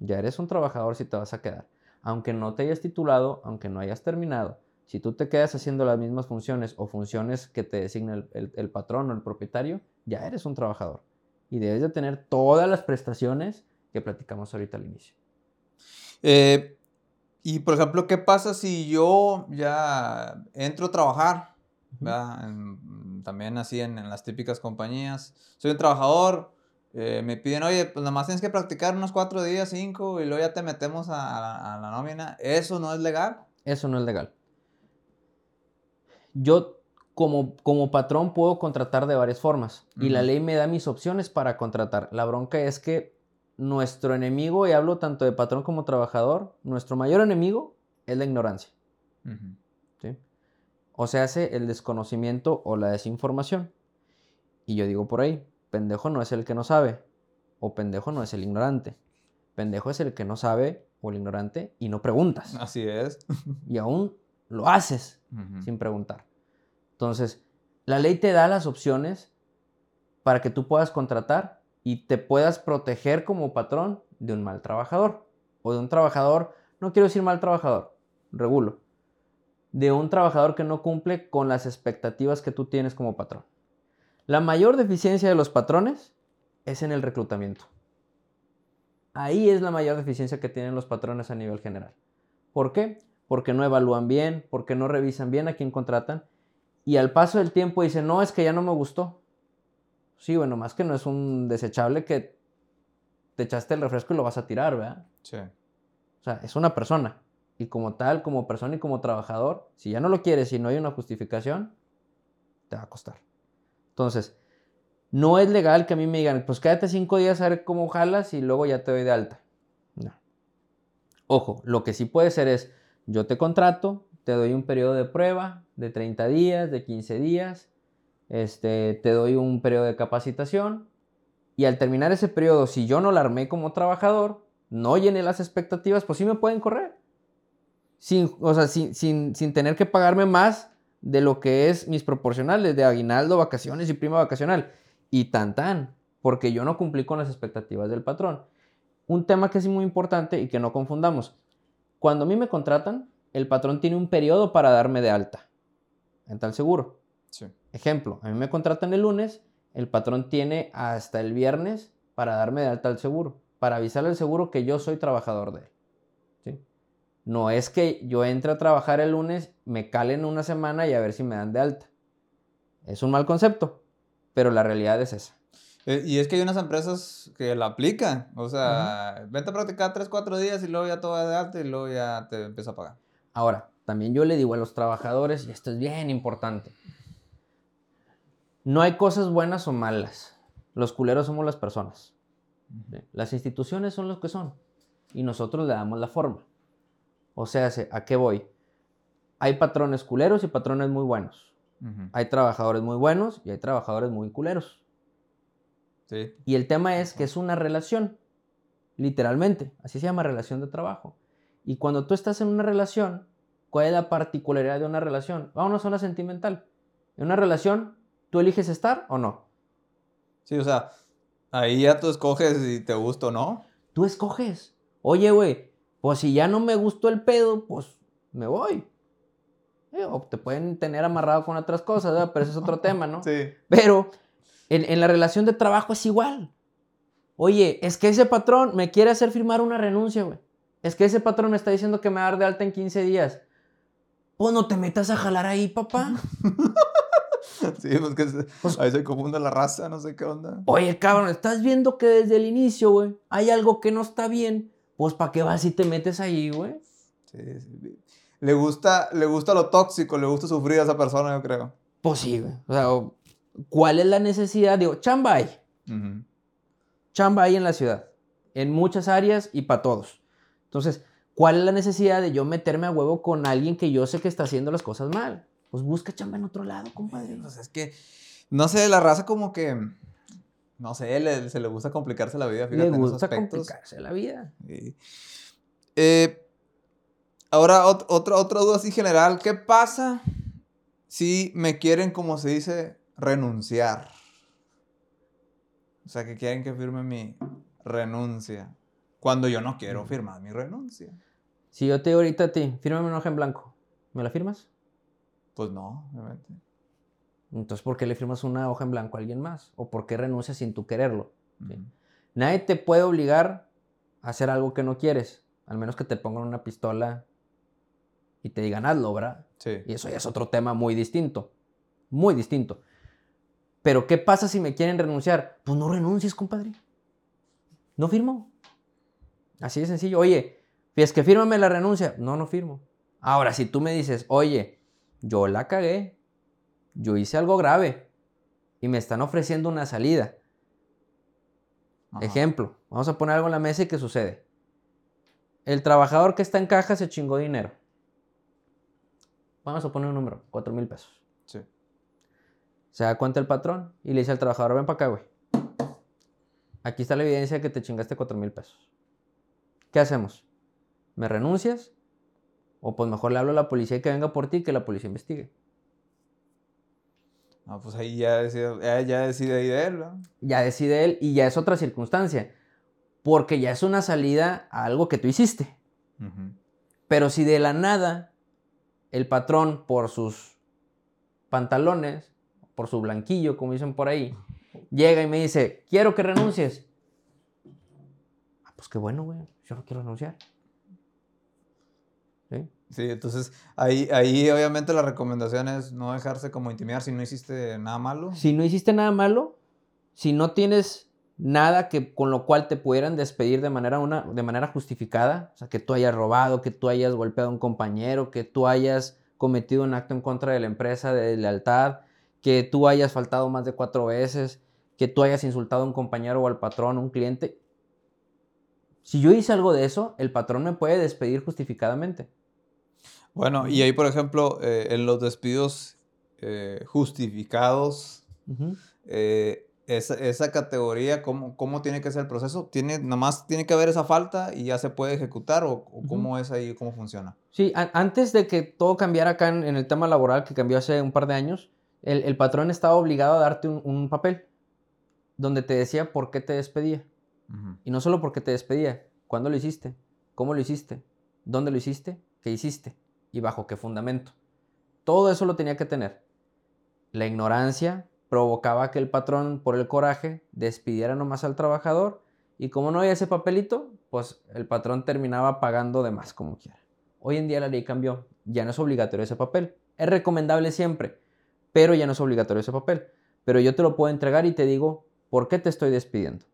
ya eres un trabajador si te vas a quedar. Aunque no te hayas titulado, aunque no hayas terminado, si tú te quedas haciendo las mismas funciones o funciones que te designa el, patrón o el propietario, ya eres un trabajador. Y debes de tener todas las prestaciones que platicamos ahorita al inicio. Eh, y por ejemplo, ¿qué pasa si yo ya entro a trabajar? también así en, en, las típicas compañías. Soy un trabajador, eh, me piden, oye, pues nada más tienes que practicar unos cuatro días, cinco, y luego ya te metemos a, a la nómina. ¿Eso no es legal? Eso no es legal yo como, como patrón puedo contratar de varias formas y la ley me da mis opciones para contratar. La bronca es que nuestro enemigo, y hablo tanto de patrón como trabajador, nuestro mayor enemigo es la ignorancia. O se hace el desconocimiento o la desinformación. Y yo digo por ahí, pendejo no es el que no sabe, o pendejo no es el ignorante. Pendejo es el que no sabe o el ignorante y no preguntas. Así es. y aún lo haces sin preguntar. Entonces, la ley te da las opciones para que tú puedas contratar y te puedas proteger como patrón de un mal trabajador o de un trabajador, no quiero decir mal trabajador, regulo, de un trabajador que no cumple con las expectativas que tú tienes como patrón. La mayor deficiencia de los patrones es en el reclutamiento. Ahí es la mayor deficiencia que tienen los patrones a nivel general. ¿Por qué? Porque no evalúan bien, porque no revisan bien a quién contratan. Y al paso del tiempo dicen, no, es que ya no me gustó. Sí, bueno, más que no es un desechable que te echaste el refresco y lo vas a tirar, ¿verdad? Sí. O sea, es una persona. Y como tal, como persona y como trabajador, si ya no lo quieres y no hay una justificación, te va a costar. Entonces, no es legal que a mí me digan, pues quédate cinco días a ver cómo jalas y luego ya te doy de alta. No. Ojo, lo que sí puede ser es, yo te contrato, te doy un periodo de prueba de 30 días, de 15 días, este, te doy un periodo de capacitación y al terminar ese periodo, si yo no la armé como trabajador, no llené las expectativas, pues sí me pueden correr. Sin, o sea, sin, sin, sin tener que pagarme más de lo que es mis proporcionales de aguinaldo, vacaciones y prima vacacional. Y tan tan, porque yo no cumplí con las expectativas del patrón. Un tema que es muy importante y que no confundamos. Cuando a mí me contratan, el patrón tiene un periodo para darme de alta en tal seguro. Ejemplo, a mí me contratan el lunes, el patrón tiene hasta el viernes para darme de alta al seguro, para avisarle al seguro que yo soy trabajador de él. No es que yo entre a trabajar el lunes, me calen una semana y a ver si me dan de alta. Es un mal concepto, pero la realidad es esa. Eh, y es que hay unas empresas que la aplican. O sea, vente a practicar 3, 4 días y luego ya todo de alta y luego ya te empieza a pagar. Ahora, también yo le digo a los trabajadores, y esto es bien importante, no hay cosas buenas o malas. Los culeros somos las personas. Las instituciones son los que son. Y nosotros le damos la forma. O sea, ¿a qué voy? Hay patrones culeros y patrones muy buenos. Hay trabajadores muy buenos y hay trabajadores muy culeros. Y el tema es que es una relación, literalmente, así se llama relación de trabajo. Y cuando tú estás en una relación, ¿cuál es la particularidad de una relación? Vámonos a una sentimental. En una relación, ¿tú eliges estar o no? Sí, o sea, ahí ya tú escoges si te gusta o no. Tú escoges. Oye, güey, pues si ya no me gustó el pedo, pues me voy. Eh, o te pueden tener amarrado con otras cosas, ¿verdad? pero ese es otro tema, ¿no? Sí. Pero en, la relación de trabajo es igual. Oye, es que ese patrón me quiere hacer firmar una renuncia, güey. Es que ese patrón me está diciendo que me va a dar de alta en 15 días. Pues no te metas a jalar ahí, papá. sí, pues que se, pues ahí se confunde la raza, no sé qué onda. Oye, cabrón, estás viendo que desde el inicio, güey, hay algo que no está bien. Pues, ¿para qué vas y te metes ahí, güey? Sí, sí. Le gusta, le gusta lo tóxico, le gusta sufrir a esa persona, yo creo. Pues sí, güey. O sea, ¿cuál es la necesidad? Digo, chamba hay. Chamba hay en la ciudad. En muchas áreas y para todos. Entonces, ¿cuál es la necesidad de yo meterme a huevo con alguien que yo sé que está haciendo las cosas mal? Pues busca chamba en otro lado, compadre. Pues es que, no sé, la raza como que, no sé, se le gusta complicarse la vida, fíjate. Le gusta complicarse la vida. Eh, Ahora, otra, otra duda así general. ¿Qué pasa si me quieren, como se dice, renunciar? O sea, que quieren que firme mi renuncia. Cuando yo no quiero firmar mi renuncia. Si yo te digo ahorita a ti, fírmame una hoja en blanco, ¿me la firmas? Pues no, obviamente. Entonces, ¿por qué le firmas una hoja en blanco a alguien más? ¿O por qué renuncias sin tú quererlo? Nadie te puede obligar a hacer algo que no quieres, al menos que te pongan una pistola y te digan hazlo, ¿verdad? Sí. Y eso ya es otro tema muy distinto. Muy distinto. Pero ¿qué pasa si me quieren renunciar? Pues no renuncies, compadre. No firmo. Así de sencillo. Oye, es que fírmame la renuncia. No, no firmo. Ahora, si tú me dices, oye, yo la cagué, yo hice algo grave y me están ofreciendo una salida. Ejemplo, vamos a poner algo en la mesa y ¿qué sucede? El trabajador que está en caja se chingó dinero. Vamos a poner un número, 4 mil pesos. Sí. Se da cuenta el patrón y le dice al trabajador, ven para acá, güey. Aquí está la evidencia de que te chingaste 4 mil pesos. ¿Qué hacemos? ¿Me renuncias? O pues mejor le hablo a la policía que venga por ti y que la policía investigue. No, pues ahí ya decide, ya decide ahí de él, ¿no? Ya decide él y ya es otra circunstancia. Porque ya es una salida a algo que tú hiciste. Pero si de la nada el patrón por sus pantalones, por su blanquillo, como dicen por ahí, llega y me dice, quiero que renuncies. Ah, pues qué bueno, güey, yo no quiero renunciar. ¿Sí? Sí, entonces ahí, ahí obviamente la recomendación es no dejarse como intimidar si no hiciste nada malo. Si no hiciste nada malo, si no tienes nada que con lo cual te pudieran despedir de manera, una, de manera justificada, o sea, que tú hayas robado, que tú hayas golpeado a un compañero, que tú hayas cometido un acto en contra de la empresa de lealtad, que tú hayas faltado más de cuatro veces, que tú hayas insultado a un compañero o al patrón, un cliente. Si yo hice algo de eso, el patrón me puede despedir justificadamente. Bueno, y ahí, por ejemplo, eh, en los despidos eh, justificados, esa, esa categoría, ¿cómo, ¿cómo, tiene que ser el proceso? ¿Tiene, ¿Nomás tiene que haber esa falta y ya se puede ejecutar o, cómo es ahí, cómo funciona? Sí, antes de que todo cambiara acá en, el tema laboral que cambió hace un par de años, el, el patrón estaba obligado a darte un, un, papel donde te decía por qué te despedía. Y no solo por qué te despedía, cuándo lo hiciste, cómo lo hiciste, dónde lo hiciste, qué hiciste y bajo qué fundamento. Todo eso lo tenía que tener. La ignorancia provocaba que el patrón, por el coraje, despidiera nomás al trabajador y como no había ese papelito, pues el patrón terminaba pagando de más como quiera. Hoy en día la ley cambió, ya no es obligatorio ese papel. Es recomendable siempre, pero ya no es obligatorio ese papel. Pero yo te lo puedo entregar y te digo, ¿por qué te estoy despidiendo?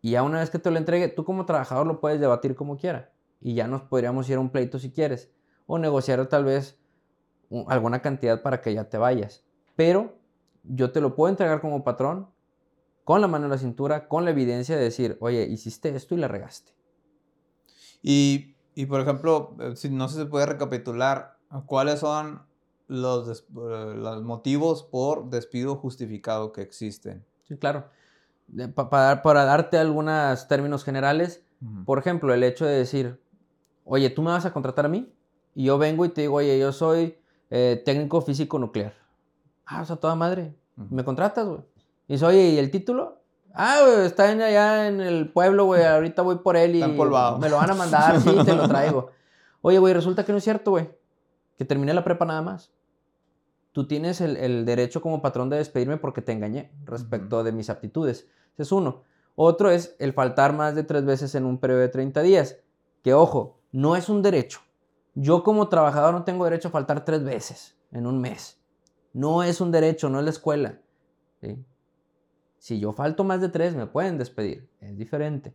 Y ya una vez que te lo entregue, tú como trabajador lo puedes debatir como quiera. Y ya nos podríamos ir a un pleito si quieres. O negociar tal vez alguna cantidad para que ya te vayas. Pero yo te lo puedo entregar como patrón con la mano en la cintura, con la evidencia de decir, oye, hiciste esto y la regaste. Y, y por ejemplo, eh, si no se puede recapitular, ¿cuáles son los, eh, los motivos por despido justificado que existen? Sí, claro. para, para, darte algunos términos generales, por ejemplo, el hecho de decir, oye, tú me vas a contratar a mí y yo vengo y te digo, oye, yo soy eh, técnico físico nuclear Ah, o sea, toda madre. ¿Me contratas, güey? Y oye, ¿y el título? Ah, güey, está allá en el pueblo, güey. Ahorita voy por él y me lo van a mandar, sí, te lo traigo. Oye, güey, resulta que no es cierto, güey. Que terminé la prepa nada más. Tú tienes el, derecho como patrón de despedirme porque te engañé respecto de mis aptitudes. Ese es uno. Otro es el faltar más de tres veces en un periodo de 30 días. Que ojo, no es un derecho. Yo como trabajador no tengo derecho a faltar tres veces en un mes. No es un derecho, no es la escuela. Si yo falto más de tres, me pueden despedir. Es diferente.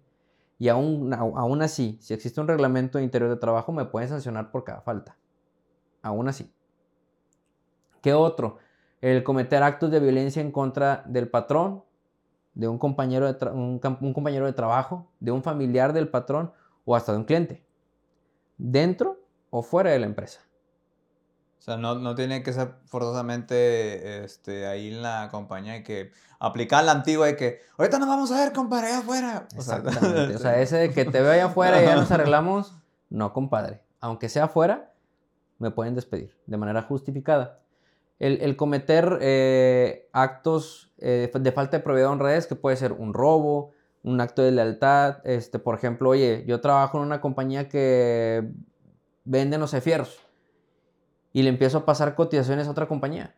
Y aún, aún así, si existe un reglamento de interior de trabajo, me pueden sancionar por cada falta. Aún así. ¿Qué otro? El cometer actos de violencia en contra del patrón, de un compañero de, un, compañero de trabajo, de un familiar del patrón o hasta de un cliente. Dentro o fuera de la empresa. O sea, no, no tiene que ser forzosamente este, ahí en la compañía y que aplicar la antigua de que ahorita nos vamos a ver, compadre, allá afuera. O sea, Exactamente. o sea, ese de que te veo allá afuera y ya nos arreglamos, no, compadre. Aunque sea afuera, me pueden despedir de manera justificada. El, el cometer eh, actos eh, de falta de propiedad en redes, que puede ser un robo, un acto de lealtad. Este, por ejemplo, oye, yo trabajo en una compañía que vende, no sé, fierros y le empiezo a pasar cotizaciones a otra compañía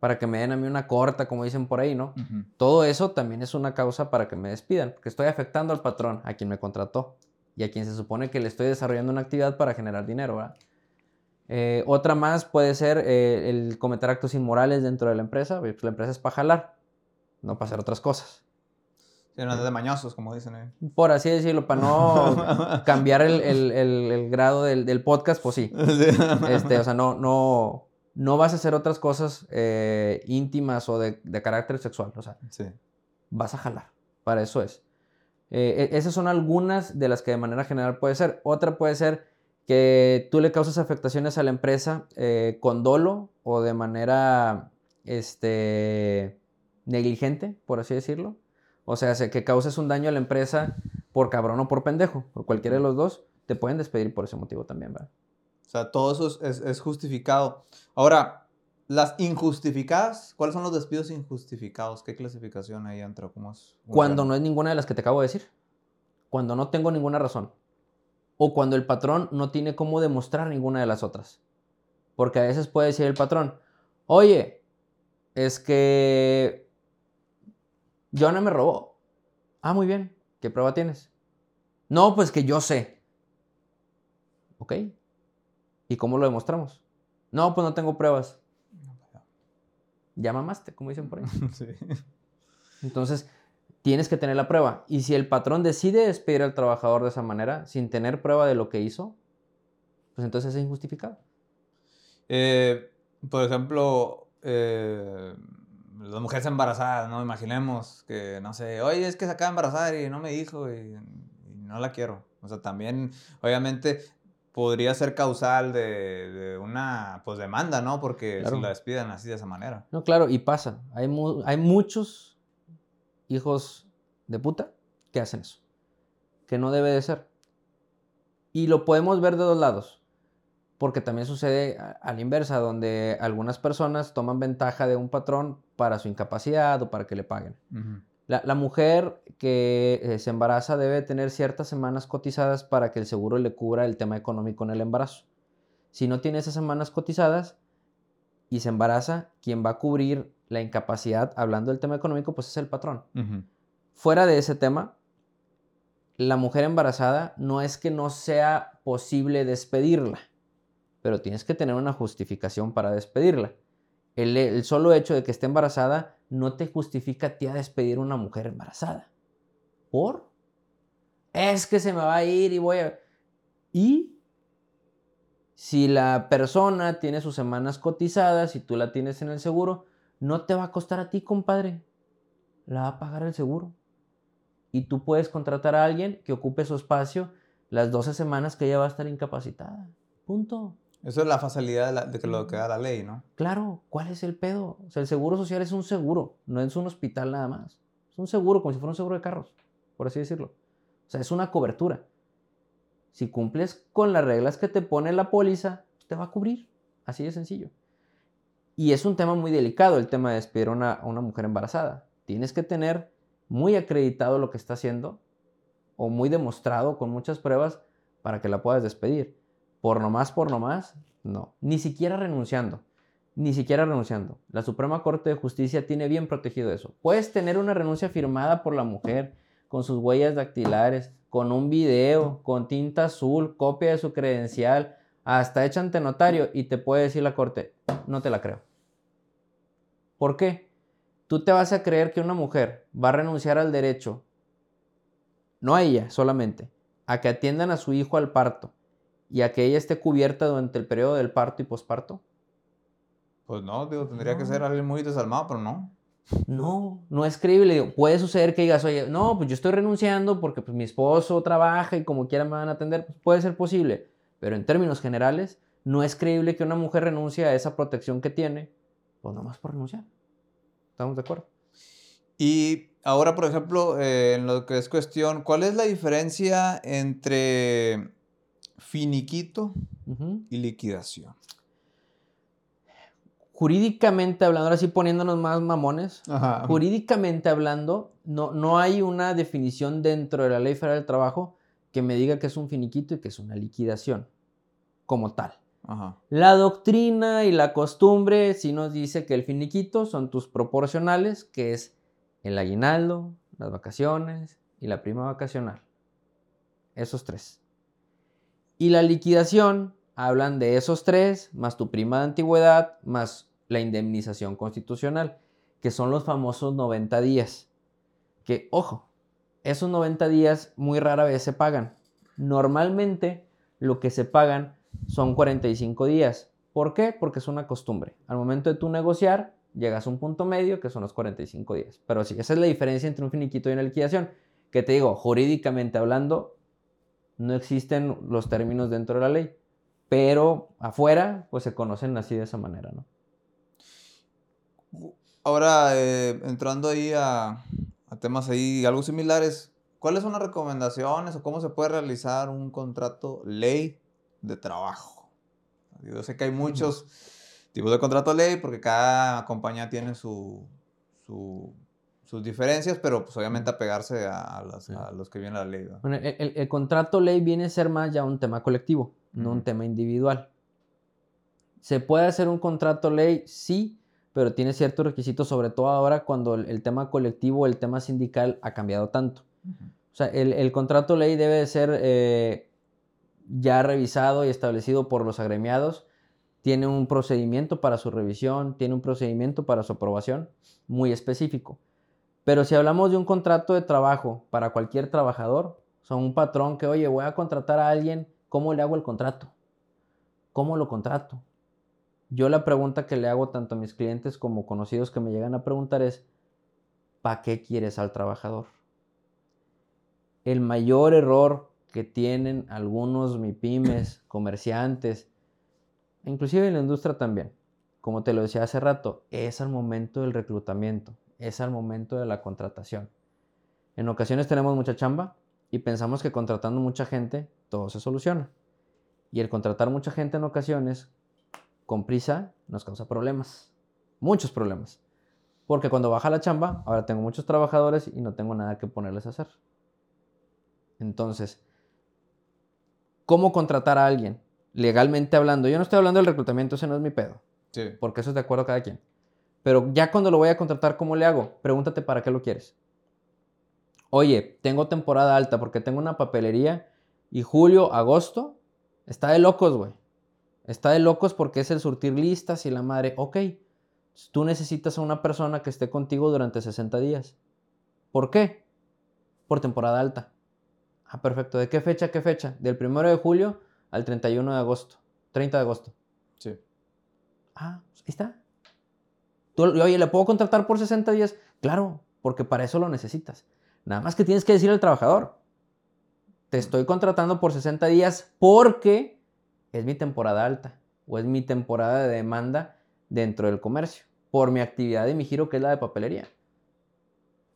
para que me den a mí una corta, como dicen por ahí, ¿no? Todo eso también es una causa para que me despidan, porque estoy afectando al patrón, a quien me contrató y a quien se supone que le estoy desarrollando una actividad para generar dinero, ¿verdad? Eh, otra más puede ser eh, el cometer actos inmorales dentro de la empresa, pues la empresa es para jalar, no para hacer otras cosas. Sí, no de mañosos, como dicen. Por así decirlo, para no cambiar el, grado del, podcast, pues sí. Este, o sea, no, no, no vas a hacer otras cosas eh, íntimas o de, carácter sexual. O sea, vas a jalar. Para eso es. E, esas son algunas de las que de manera general puede ser. Otra puede ser que tú le causas afectaciones a la empresa eh, con dolo o de manera este, negligente, por así decirlo. O sea, que causes un daño a la empresa por cabrón o por pendejo, por cualquiera de los dos, te pueden despedir por ese motivo también, ¿verdad? O sea, todo eso es, justificado. Ahora, las injustificadas, ¿cuáles son los despidos injustificados? ¿Qué clasificación ahí entra? ¿Cómo es? Cuando no es ninguna de las que te acabo de decir. Cuando no tengo ninguna razón. O cuando el patrón no tiene cómo demostrar ninguna de las otras. Porque a veces puede decir el patrón, oye, es que Joana me robó. Ah, muy bien. ¿Qué prueba tienes? No, pues que yo sé. ¿Ok? ¿Y cómo lo demostramos? No, pues no tengo pruebas. Ya mamaste, como dicen por ahí. Sí. Entonces, tienes que tener la prueba. Y si el patrón decide despedir al trabajador de esa manera, sin tener prueba de lo que hizo, pues entonces es injustificado. Eh, por ejemplo, eh, las mujeres embarazadas, ¿no? Imaginemos que, no sé, oye, es que se acaba de embarazar y no me dijo y, no la quiero. O sea, también, obviamente, podría ser causal de, una, pues, demanda, ¿no? Porque si la despiden así de esa manera. No, claro, y pasa. Hay, hay muchos hijos de puta que hacen eso. Que no debe de ser. Y lo podemos ver de dos lados porque también sucede a, la inversa, donde algunas personas toman ventaja de un patrón para su incapacidad o para que le paguen. la, mujer que eh, se embaraza debe tener ciertas semanas cotizadas para que el seguro le cubra el tema económico en el embarazo. Si no tiene esas semanas cotizadas y se embaraza, quien va a cubrir la incapacidad, hablando del tema económico, pues es el patrón. Fuera de ese tema, la mujer embarazada no es que no sea posible despedirla pero tienes que tener una justificación para despedirla. El, solo hecho de que esté embarazada no te justifica a ti a despedir a una mujer embarazada. ¿Por? Es que se me va a ir y voy a... Y si la persona tiene sus semanas cotizadas y tú la tienes en el seguro, no te va a costar a ti, compadre. La va a pagar el seguro. Y tú puedes contratar a alguien que ocupe su espacio las 12 semanas que ella va a estar incapacitada. Punto. Eso es la facilidad de, que lo que da la ley, ¿no? Claro, ¿cuál es el pedo? O sea, el seguro social es un seguro, no es un hospital nada más. Es un seguro, como si fuera un seguro de carros, por así decirlo. O sea, es una cobertura. Si cumples con las reglas que te pone la póliza, te va a cubrir. Así de sencillo. Y es un tema muy delicado el tema de despedir a una, una mujer embarazada. Tienes que tener muy acreditado lo que está haciendo o muy demostrado con muchas pruebas para que la puedas despedir. Por nomás, por nomás, no. Ni siquiera renunciando. Ni siquiera renunciando. La Suprema Corte de Justicia tiene bien protegido eso. Puedes tener una renuncia firmada por la mujer, con sus huellas dactilares, con un video, con tinta azul, copia de su credencial, hasta hecha ante notario y te puede decir la Corte, no te la creo. ¿Por qué? Tú te vas a creer que una mujer va a renunciar al derecho, no a ella solamente, a que atiendan a su hijo al parto y a que ella esté cubierta durante el periodo del parto y posparto. Pues no, digo, tendría que ser alguien muy desalmado, pero no. No, no es creíble. puede suceder que digas, oye, no, pues yo estoy renunciando porque pues, mi esposo trabaja y como quiera me van a atender. Pues, puede ser posible. Pero en términos generales, no es creíble que una mujer renuncie a esa protección que tiene, pues nomás por renunciar. ¿Estamos de acuerdo? Y ahora, por ejemplo, eh, en lo que es cuestión, ¿cuál es la diferencia entre finiquito y liquidación? Jurídicamente hablando, ahora sí poniéndonos más mamones, jurídicamente hablando, no, no hay una definición dentro de la Ley Federal del Trabajo que me diga que es un finiquito y que es una liquidación como tal. La doctrina y la costumbre sí nos dice que el finiquito son tus proporcionales, que es el aguinaldo, las vacaciones y la prima vacacional. Esos tres. Y la liquidación hablan de esos tres, más tu prima de antigüedad, más la indemnización constitucional, que son los famosos 90 días. Que, ojo, esos 90 días muy rara vez se pagan. Normalmente lo que se pagan son 45 días. ¿Por qué? Porque es una costumbre. Al momento de tú negociar, llegas a un punto medio que son los 45 días. Pero sí, esa es la diferencia entre un finiquito y una liquidación. Que te digo, jurídicamente hablando, no existen los términos dentro de la ley. Pero afuera, pues se conocen así de esa manera, ¿no? Ahora, eh, entrando ahí a, a temas ahí algo similares, ¿cuáles son las recomendaciones o cómo se puede realizar un contrato ley de trabajo. Yo sé que hay muchos tipos de contrato ley porque cada compañía tiene su, sus diferencias, pero pues obviamente apegarse a, a los que viene la ley. el, contrato ley viene a ser más ya un tema colectivo, no un tema individual. ¿Se puede hacer un contrato ley? Sí, pero tiene ciertos requisitos, sobre todo ahora cuando el, tema colectivo, el tema sindical ha cambiado tanto. O sea, el, contrato ley debe de ser eh, ya revisado y establecido por los agremiados, tiene un procedimiento para su revisión, tiene un procedimiento para su aprobación muy específico. Pero si hablamos de un contrato de trabajo para cualquier trabajador, son un patrón que, oye, voy a contratar a alguien, ¿cómo le hago el contrato? ¿Cómo lo contrato? Yo la pregunta que le hago tanto a mis clientes como conocidos que me llegan a preguntar es, ¿para qué quieres al trabajador? El mayor error que tienen algunos MIPIMES, comerciantes, inclusive en la industria también. Como te lo decía hace rato, es al momento del reclutamiento, es al momento de la contratación. En ocasiones tenemos mucha chamba y pensamos que contratando mucha gente todo se soluciona. Y el contratar mucha gente en ocasiones con prisa nos causa problemas, muchos problemas. Porque cuando baja la chamba, ahora tengo muchos trabajadores y no tengo nada que ponerles a hacer. Entonces, cómo contratar a alguien, legalmente hablando. Yo no estoy hablando del reclutamiento, ese no es mi pedo. Sí. Porque eso es de acuerdo a cada quien. Pero ya cuando lo voy a contratar, ¿cómo le hago? Pregúntate para qué lo quieres. Oye, tengo temporada alta porque tengo una papelería y julio, agosto, está de locos, güey. Está de locos porque es el surtir listas y la madre. Ok, tú necesitas a una persona que esté contigo durante 60 días. ¿Por qué? Por temporada alta. Ah, perfecto. ¿De qué fecha qué fecha? Del 1 de julio al 31 de agosto. 30 de agosto. Sí. Ah, pues, ahí está. ¿Tú, oye, ¿le puedo contratar por 60 días? Claro, porque para eso lo necesitas. Nada más que tienes que decir al trabajador, te estoy contratando por 60 días porque es mi temporada alta o es mi temporada de demanda dentro del comercio, por mi actividad y mi giro que es la de papelería.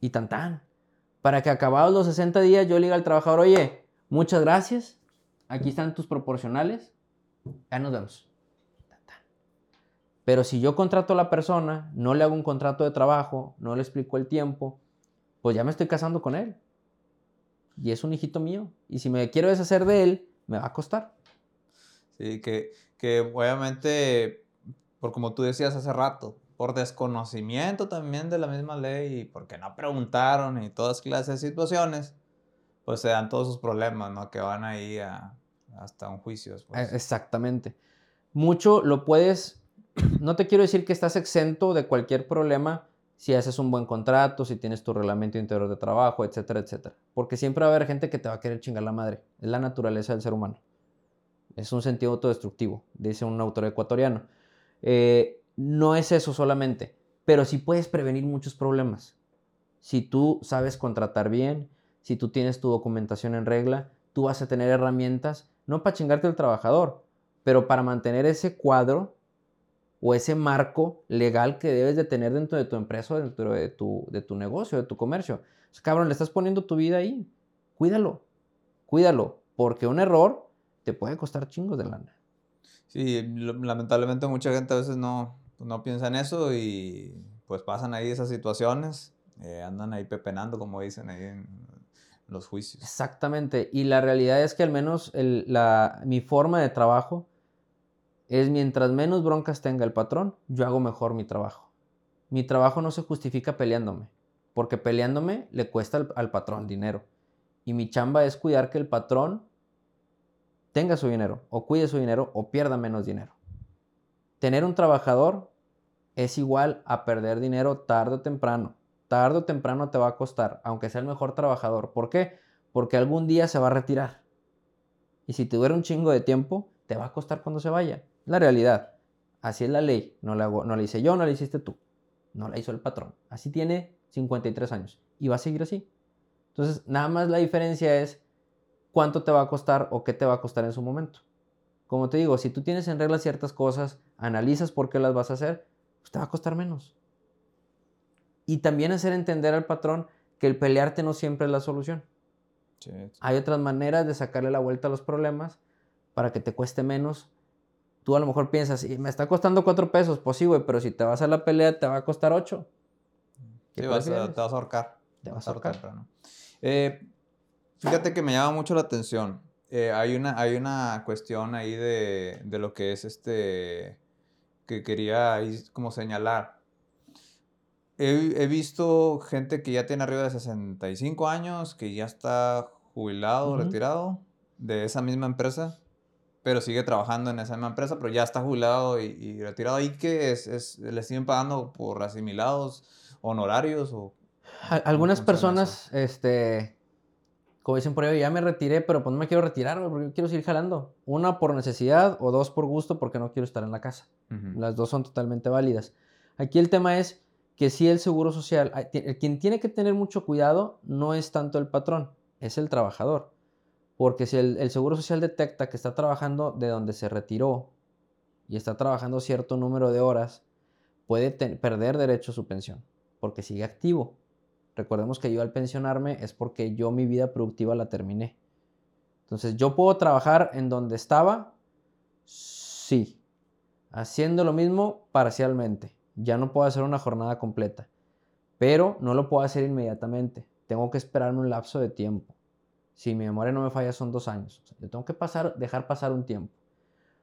Y tan tan para que acabados los 60 días yo le diga al trabajador, oye, muchas gracias, aquí están tus proporcionales, ya nos vemos. Pero si yo contrato a la persona, no le hago un contrato de trabajo, no le explico el tiempo, pues ya me estoy casando con él. Y es un hijito mío. Y si me quiero deshacer de él, me va a costar. Sí, que, que obviamente, por como tú decías hace rato, por desconocimiento también de la misma ley y porque no preguntaron y todas clases de situaciones, pues se dan todos sus problemas, ¿no? Que van ahí hasta un juicio. E, exactamente. Mucho lo puedes no te quiero decir que estás exento de cualquier problema si haces un buen contrato, si tienes tu reglamento interior de trabajo, etcétera, etcétera. Porque siempre va a haber gente que te va a querer chingar la madre. Es la naturaleza del ser humano. Es un sentido autodestructivo, dice un autor ecuatoriano. Eh, no es eso solamente, pero sí puedes prevenir muchos problemas. Si tú sabes contratar bien, si tú tienes tu documentación en regla, tú vas a tener herramientas, no para chingarte al trabajador, pero para mantener ese cuadro o ese marco legal que debes de tener dentro de tu empresa, dentro de tu, de tu negocio, de tu comercio. cabrón, le estás poniendo tu vida ahí. Cuídalo, cuídalo, porque un error te puede costar chingos de lana. Sí, lamentablemente mucha gente a veces no, no piensa en eso y pues pasan ahí esas situaciones, eh, andan ahí pepenando, como dicen ahí en los juicios. Exactamente, y la realidad es que al menos la, mi forma de trabajo es mientras menos broncas tenga el patrón, yo hago mejor mi trabajo. Mi trabajo no se justifica peleándome, porque peleándome le cuesta al, al patrón dinero. Y mi chamba es cuidar que el patrón tenga su dinero, o cuide su dinero, o pierda menos dinero. Tener un trabajador es igual a perder dinero tarde o temprano. Tarde o temprano te va a costar, aunque sea el mejor trabajador. ¿Por qué? Porque algún día se va a retirar. Y si te un chingo de tiempo, te va a costar cuando se vaya. La realidad. Así es la ley. No la, no la hice yo, no la hiciste tú. No la hizo el patrón. Así tiene 53 años. Y va a seguir así. Entonces, nada más la diferencia es cuánto te va a costar o qué te va a costar en su momento. Como te digo, si tú tienes en regla ciertas cosas, analizas por qué las vas a hacer, pues te va a costar menos. Y también hacer entender al patrón que el pelearte no siempre es la solución. Hay otras maneras de sacarle la vuelta a los problemas para que te cueste menos. Tú a lo mejor piensas, me está costando cuatro pesos, pues sí, güey, pero si te vas a la pelea te va a costar ocho. Sí, vas a, te vas a ahorcar. Te vas a ahorcar. Eh, fíjate que me llama mucho la atención. Eh, hay, una, hay una cuestión ahí de, de lo que es este que quería ahí como señalar. He, visto gente que ya tiene arriba de 65 años, que ya está jubilado, retirado de esa misma empresa, pero sigue trabajando en esa misma empresa, pero ya está jubilado y, retirado. ¿Y que es, es, le siguen pagando por asimilados, honorarios o...? Algunas personas, este, como dicen por ahí, ya me retiré, pero pues no me quiero retirar, porque quiero seguir jalando. Una por necesidad o dos por gusto porque no quiero estar en la casa. Las dos son totalmente válidas. Aquí el tema es que si el seguro social, quien tiene que tener mucho cuidado no es tanto el patrón, es el trabajador. Porque si el, seguro social detecta que está trabajando de donde se retiró y está trabajando cierto número de horas, puede perder derecho a su pensión, porque sigue activo. Recordemos que yo al pensionarme es porque yo mi vida productiva la terminé. Entonces, ¿yo puedo trabajar en donde estaba? Sí. Haciendo lo mismo parcialmente. Ya no puedo hacer una jornada completa. Pero no lo puedo hacer inmediatamente. Tengo que esperarme un lapso de tiempo. Si mi memoria no me falla, son dos años. yo tengo que pasar, dejar pasar un tiempo.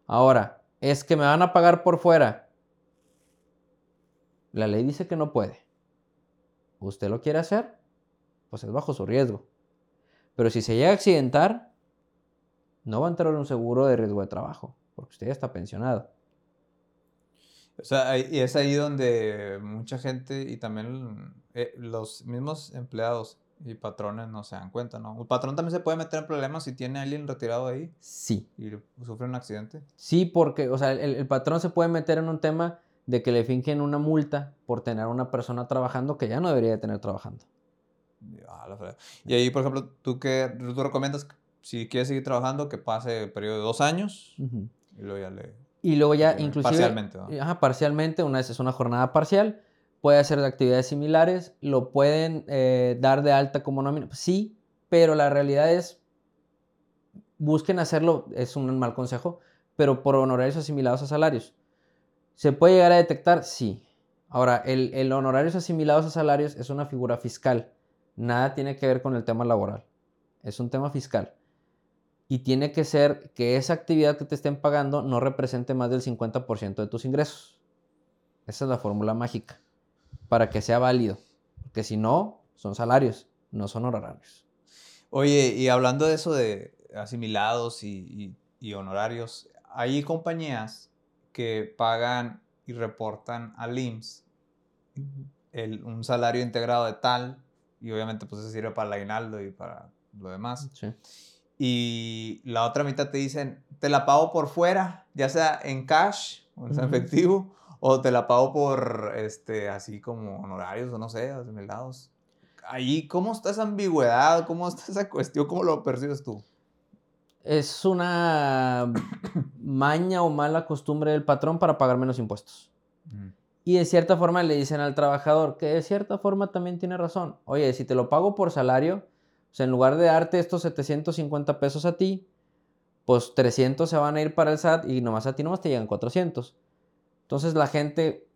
Ahora, es que me van a pagar por fuera. La ley dice que no puede usted lo quiere hacer, pues es bajo su riesgo. Pero si se llega a accidentar, no va a entrar en un seguro de riesgo de trabajo, porque usted ya está pensionado. O sea, y es ahí donde mucha gente y también eh, los mismos empleados y patrones no se dan cuenta, ¿no? ¿El patrón también se puede meter en problemas si tiene a alguien retirado ahí? Sí. ¿Y sufre un accidente? Sí, porque, o sea, el patrón se puede meter en un tema de que le finquen una multa por tener a una persona trabajando que ya no debería de tener trabajando. y ahí, por ejemplo, ¿tú, qué, tú recomiendas, si quieres seguir trabajando, que pase el periodo de dos años y luego ya le... Y luego ya inclusive... Parcialmente. Ajá, parcialmente, una vez es una jornada parcial, puede hacer de actividades similares, lo pueden eh, dar de alta como nómina, sí, pero la realidad es, busquen hacerlo, es un mal consejo, pero por honorarios asimilados a salarios. ¿Se puede llegar a detectar? Sí. Ahora, el, el honorarios asimilados a salarios es una figura fiscal. Nada tiene que ver con el tema laboral. Es un tema fiscal. Y tiene que ser que esa actividad que te estén pagando no represente más del 50% de tus ingresos. Esa es la fórmula mágica. Para que sea válido. Porque si no, son salarios, no son honorarios. Oye, y hablando de eso de asimilados y, y honorarios, hay compañías que pagan y reportan al IMSS el, un salario integrado de tal, y obviamente pues eso sirve para el aguinaldo y para lo demás. Y la otra mitad te dicen, te la pago por fuera, ya sea en cash, o sea, efectivo, o te la pago por, este, así como honorarios, o no sé, lados Ahí, ¿cómo está esa ambigüedad? ¿Cómo está esa cuestión? ¿Cómo lo percibes tú? Es una maña o mala costumbre del patrón para pagar menos impuestos. Mm. Y de cierta forma le dicen al trabajador, que de cierta forma también tiene razón. Oye, si te lo pago por salario, sea, en lugar de darte estos 750 pesos a ti, pues 300 se van a ir para el SAT y nomás a ti nomás te llegan 400. Entonces la gente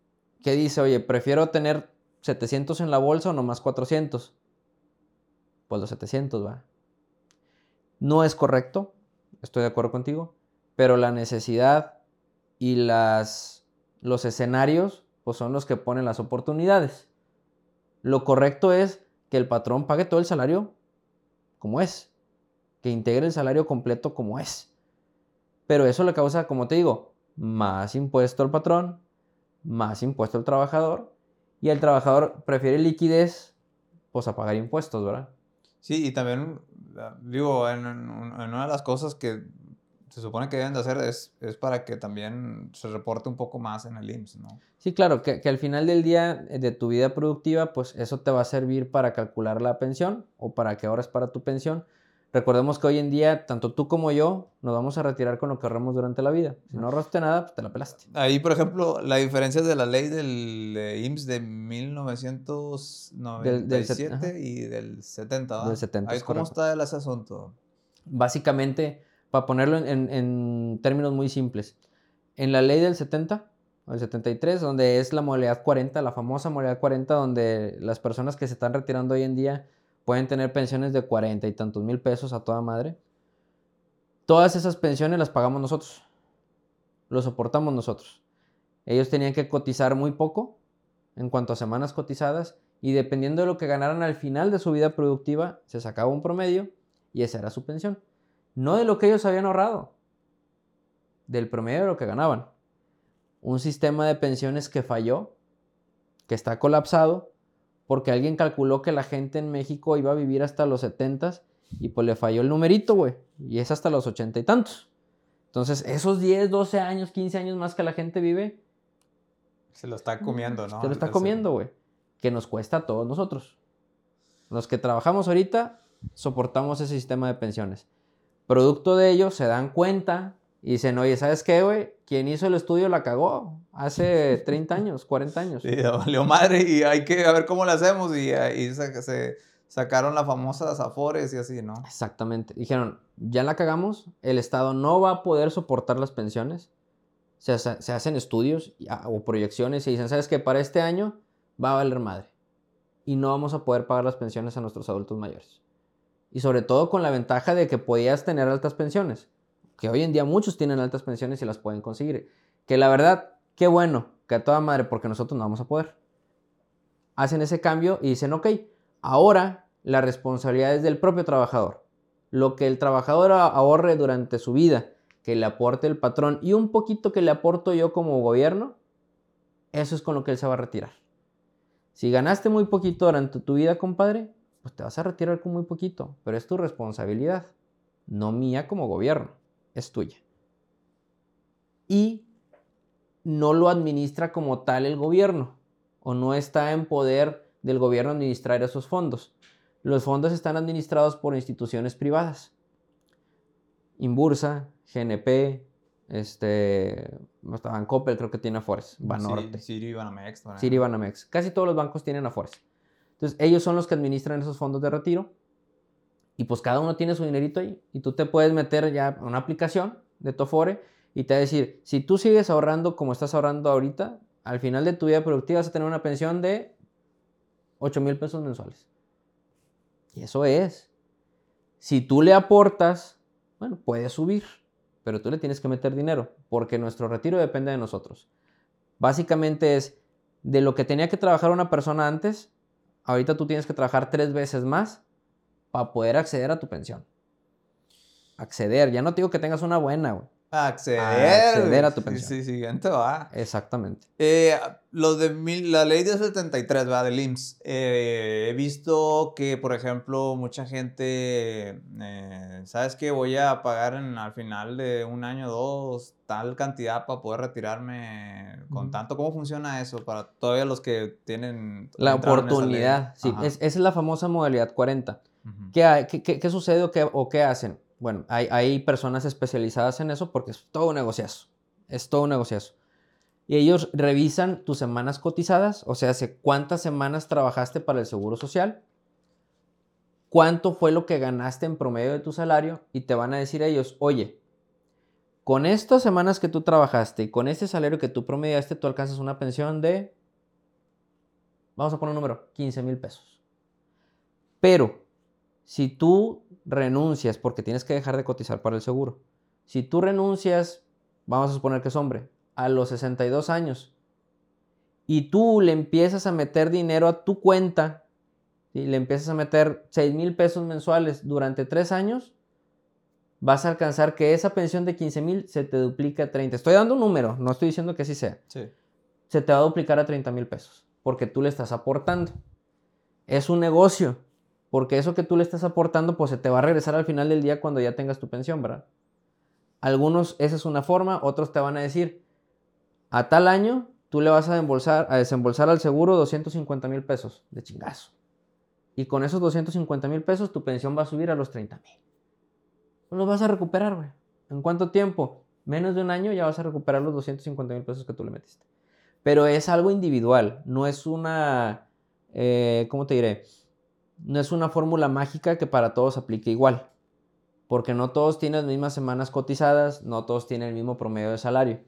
que dice, oye, prefiero tener 700 en la bolsa o nomás 400. Pues los 700, va. No es correcto, estoy de acuerdo contigo, pero la necesidad y las, los escenarios pues son los que ponen las oportunidades. Lo correcto es que el patrón pague todo el salario como es, que integre el salario completo como es. Pero eso le causa, como te digo, más impuesto al patrón, más impuesto al trabajador, y el trabajador prefiere liquidez, pues a pagar impuestos, ¿verdad? Sí, y también, ah, digo, en, en una de las cosas que se supone que deben de hacer es, es, para que también se reporte un poco más en el IMSS, ¿no? Sí, claro, que, que, al final del día eh, de tu vida productiva, pues eso te va a servir para calcular la pensión o para qué horas para tu pensión. Recordemos que hoy en día, tanto tú como yo, nos vamos a retirar con lo que ahorremos durante la vida. Si no ahorraste nada, pues te la pelaste. Ahí, por ejemplo, la diferencia de la ley del IMSS de 1997 y del 70, ¿verdad? Del 70. Ahí, ¿Cómo está ese asunto? Básicamente para ponerlo en, términos muy simples, en la ley del 70, o el 73, donde es la modalidad 40, la famosa modalidad 40, donde las personas que se están retirando hoy en día pueden tener pensiones de 40 y tantos mil pesos a toda madre. Todas esas pensiones las pagamos nosotros, lo soportamos nosotros. Ellos tenían que cotizar muy poco en cuanto a semanas cotizadas y dependiendo de lo que ganaran al final de su vida productiva, se sacaba un promedio y esa era su pensión. No de lo que ellos habían ahorrado, del promedio de lo que ganaban. Un sistema de pensiones que falló, que está colapsado, porque alguien calculó que la gente en México iba a vivir hasta los 70 y pues le falló el numerito, güey, y es hasta los ochenta y tantos. Entonces, esos 10, 12 años, 15 años más que la gente vive, se lo está comiendo, ¿no? Se lo está comiendo, güey. Que nos cuesta a todos nosotros. Los que trabajamos ahorita soportamos ese sistema de pensiones. Producto de ello, se dan cuenta y dicen, oye, ¿sabes qué, güey? Quien hizo el estudio la cagó hace 30 años, 40 años. Sí, valió madre y hay que ver cómo lo hacemos y ahí se, sacaron las famosas afores y así, ¿no? Exactamente. Dijeron, ya la cagamos, el Estado no va a poder soportar las pensiones. Se, se hacen estudios o proyecciones y dicen, ¿sabes qué? Para este año va a valer madre. Y no vamos a poder pagar las pensiones a nuestros adultos mayores. Y sobre todo con la ventaja de que podías tener altas pensiones. Que hoy en día muchos tienen altas pensiones y las pueden conseguir. Que la verdad, qué bueno, que a toda madre, porque nosotros no vamos a poder. Hacen ese cambio y dicen, ok, ahora la responsabilidad es del propio trabajador. Lo que el trabajador ahorre durante su vida, que le aporte el patrón y un poquito que le aporto yo como gobierno, eso es con lo que él se va a retirar. Si ganaste muy poquito durante tu vida, compadre, pues te vas a retirar con muy poquito, pero es tu responsabilidad, no mía como gobierno, es tuya. Y no lo administra como tal el gobierno, o no está en poder del gobierno administrar esos fondos. Los fondos están administrados por instituciones privadas. Inbursa, GNP, este, Bancoppel creo que tiene Afores, Banorte. Siri, Banamex. Siri, Banamex. Casi todos los bancos tienen Afores. Entonces, ellos son los que administran esos fondos de retiro. Y pues cada uno tiene su dinerito ahí. Y tú te puedes meter ya una aplicación de Tofore y te va a decir, si tú sigues ahorrando como estás ahorrando ahorita, al final de tu vida productiva vas a tener una pensión de 8 mil pesos mensuales. Y eso es. Si tú le aportas, bueno, puedes subir, pero tú le tienes que meter dinero, porque nuestro retiro depende de nosotros. Básicamente es de lo que tenía que trabajar una persona antes, ahorita tú tienes que trabajar tres veces más para poder acceder a tu pensión. Acceder, ya no digo que tengas una buena, güey. Acceder, a tu pensión. Sí, sí, siguiente va. Exactamente. Eh, lo de la ley de 73, va, del IMSS. Eh, he visto que, por ejemplo, mucha gente, eh, ¿sabes qué? Voy a pagar en, al final de un año o dos tal cantidad para poder retirarme con tanto. ¿Cómo funciona eso para todavía los que tienen... La oportunidad, sí. Es, esa es la famosa modalidad 40. ¿Qué, qué, qué, sucede o qué, o qué hacen? Bueno, hay, personas especializadas en eso porque es todo un negociazo. Es todo un negociazo. Y ellos revisan tus semanas cotizadas, o sea, cuántas semanas trabajaste para el seguro social, cuánto fue lo que ganaste en promedio de tu salario y te van a decir ellos, oye, con estas semanas que tú trabajaste y con este salario que tú promediaste, tú alcanzas una pensión de, vamos a poner un número, 15 mil pesos. Pero si tú renuncias porque tienes que dejar de cotizar para el seguro, si tú renuncias, vamos a suponer que es hombre, a los 62 años, y tú le empiezas a meter dinero a tu cuenta, y le empiezas a meter 6 mil pesos mensuales durante tres años, vas a alcanzar que esa pensión de 15 mil se te duplica a 30. Estoy dando un número, no estoy diciendo que así sea. Se te va a duplicar a 30 mil pesos, porque tú le estás aportando. Es un negocio. Porque eso que tú le estás aportando, pues se te va a regresar al final del día cuando ya tengas tu pensión, ¿verdad? Algunos, esa es una forma, otros te van a decir, a tal año tú le vas a, desembolsar, a desembolsar al seguro 250 mil pesos de chingazo. Y con esos 250 mil pesos tu pensión va a subir a los 30 mil. Pues los vas a recuperar, güey. ¿En cuánto tiempo? Menos de un año ya vas a recuperar los 250 mil pesos que tú le metiste. Pero es algo individual, no es una, eh, ¿cómo te diré? No es una fórmula mágica que para todos aplique igual, porque no todos tienen las mismas semanas cotizadas, no todos tienen el mismo promedio de salario.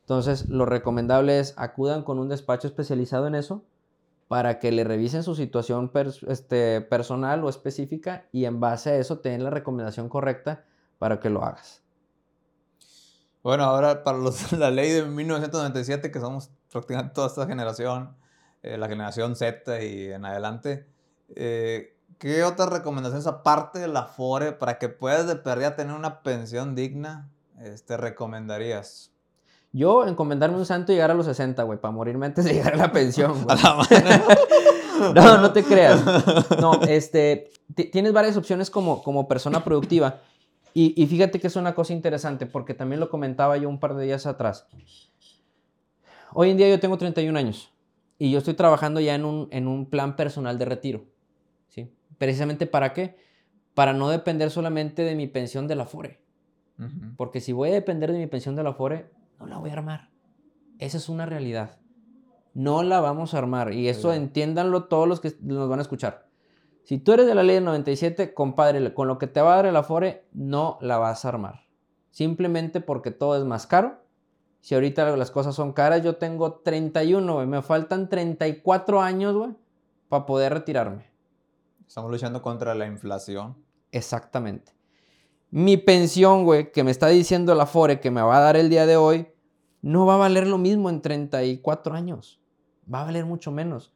Entonces, lo recomendable es acudan con un despacho especializado en eso para que le revisen su situación este, personal o específica y en base a eso te den la recomendación correcta para que lo hagas. Bueno, ahora para los, la ley de 1997, que somos prácticamente toda esta generación, eh, la generación Z y en adelante, eh, ¿Qué otras recomendaciones aparte de la FORE para que puedas de pérdida tener una pensión digna este, recomendarías? Yo encomendarme un santo y llegar a los 60, güey, para morirme antes de llegar a la pensión. no, no te creas. No, este, tienes varias opciones como, como persona productiva. Y, y, fíjate que es una cosa interesante, porque también lo comentaba yo un par de días atrás. Hoy en día yo tengo 31 años y yo estoy trabajando ya en un, en un plan personal de retiro. Precisamente para qué? Para no depender solamente de mi pensión de la FORE. Porque si voy a depender de mi pensión de la FORE, no la voy a armar. Esa es una realidad. No la vamos a armar. Y eso entiéndanlo todos los que nos van a escuchar. Si tú eres de la ley del 97, compadre, con lo que te va a dar el Afore, no la vas a armar. Simplemente porque todo es más caro. Si ahorita las cosas son caras, yo tengo 31, Me faltan 34 años, güey, para poder retirarme. Estamos luchando contra la inflación. Exactamente. Mi pensión, güey, que me está diciendo la FORE que me va a dar el día de hoy, no va a valer lo mismo en 34 años. Va a valer mucho menos.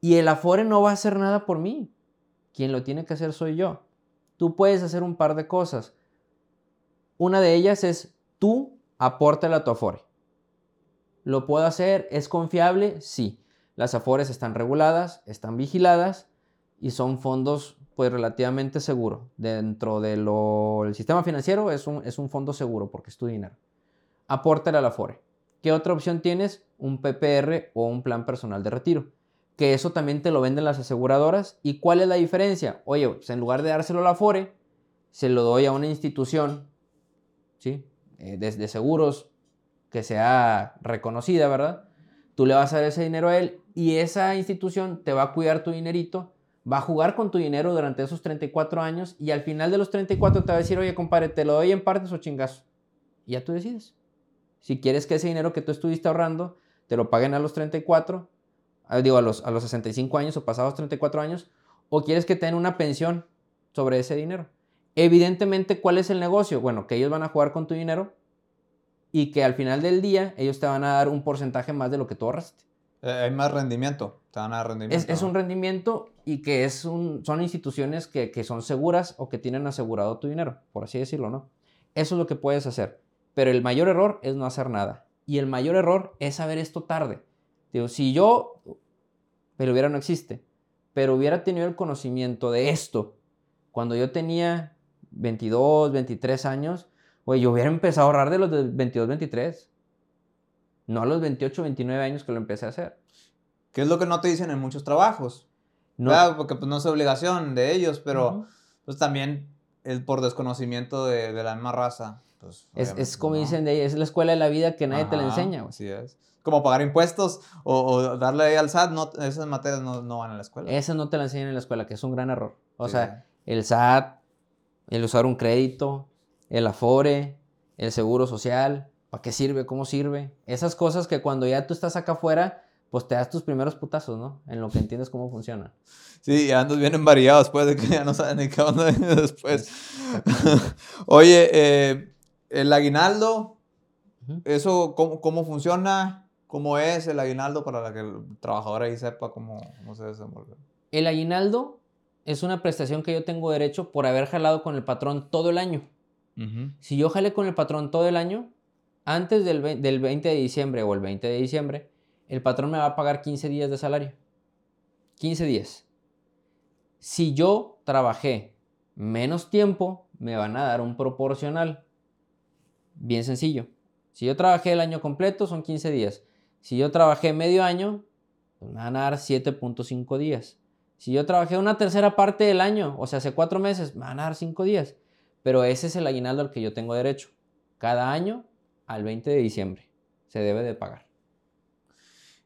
Y el Afore no va a hacer nada por mí. Quien lo tiene que hacer soy yo. Tú puedes hacer un par de cosas. Una de ellas es tú apórtale a tu Afore. ¿Lo puedo hacer? ¿Es confiable? Sí. Las Afores están reguladas, están vigiladas y son fondos pues relativamente seguros. Dentro del sistema financiero es un, es un fondo seguro porque es tu dinero. Apórtale a la Afore. ¿Qué otra opción tienes? Un PPR o un plan personal de retiro. Que eso también te lo venden las aseguradoras. ¿Y cuál es la diferencia? Oye, pues en lugar de dárselo a la Afore, se lo doy a una institución ¿sí? Eh, de seguros que sea reconocida, ¿verdad? Tú le vas a dar ese dinero a él y esa institución te va a cuidar tu dinerito va a jugar con tu dinero durante esos 34 años y al final de los 34 te va a decir, oye, compadre, te lo doy en partes o chingazo. Y ya tú decides. Si quieres que ese dinero que tú estuviste ahorrando te lo paguen a los 34, ah, digo, a los, a los 65 años o pasados 34 años, o quieres que te den una pensión sobre ese dinero. Evidentemente, ¿cuál es el negocio? Bueno, que ellos van a jugar con tu dinero y que al final del día ellos te van a dar un porcentaje más de lo que tú ahorraste. Eh, hay más rendimiento, te van a dar rendimiento. Es, un rendimiento y que es son instituciones que, que, son seguras o que tienen asegurado tu dinero, por así decirlo, ¿no? Eso es lo que puedes hacer. pero el mayor error es no hacer nada. Y el mayor error es saber esto tarde. Digo, si yo, pero hubiera no existe, pero hubiera tenido el conocimiento de esto cuando yo tenía 22, 23 años, güey, yo hubiera empezado a ahorrar de los de 22, 23. No a los 28, 29 años que lo empecé a hacer. ¿Qué es lo que no te dicen en muchos trabajos? No. Claro, porque pues no es obligación de ellos, pero pues también es por desconocimiento de, de la misma raza. Pues, es, como dicen de es la escuela de la vida que nadie te la enseña. Así es. Como pagar impuestos o, darle ahí al SAT, no, esas materias no, no, van a la escuela. Esas no te la enseñan en la escuela, que es un gran error. O sea, el SAT, el usar un crédito, el Afore, el seguro social, ¿para qué sirve? ¿Cómo sirve? Esas cosas que cuando ya tú estás acá afuera, pues te das tus primeros putazos, ¿no? En lo que entiendes cómo funciona. Sí, y andas bien envariado después de que ya no saben ni qué onda después. Oye, eh, el aguinaldo, ¿eso cómo, funciona? ¿Cómo es el aguinaldo para que el trabajador ahí sepa cómo, se desenvuelve? El aguinaldo es una prestación que yo tengo derecho por haber jalado con el patrón todo el año. Si yo jalé con el patrón todo el año, antes del, del 20 de diciembre o el 20 de diciembre, el patrón me va a pagar 15 días de salario. 15 días. Si yo trabajé menos tiempo, me van a dar un proporcional. Bien sencillo. Si yo trabajé el año completo, son 15 días. Si yo trabajé medio año, pues me van a dar 7.5 días. Si yo trabajé una tercera parte del año, o sea, hace cuatro meses, me van a dar 5 días. Pero ese es el aguinaldo al que yo tengo derecho. Cada año, al 20 de diciembre, se debe de pagar.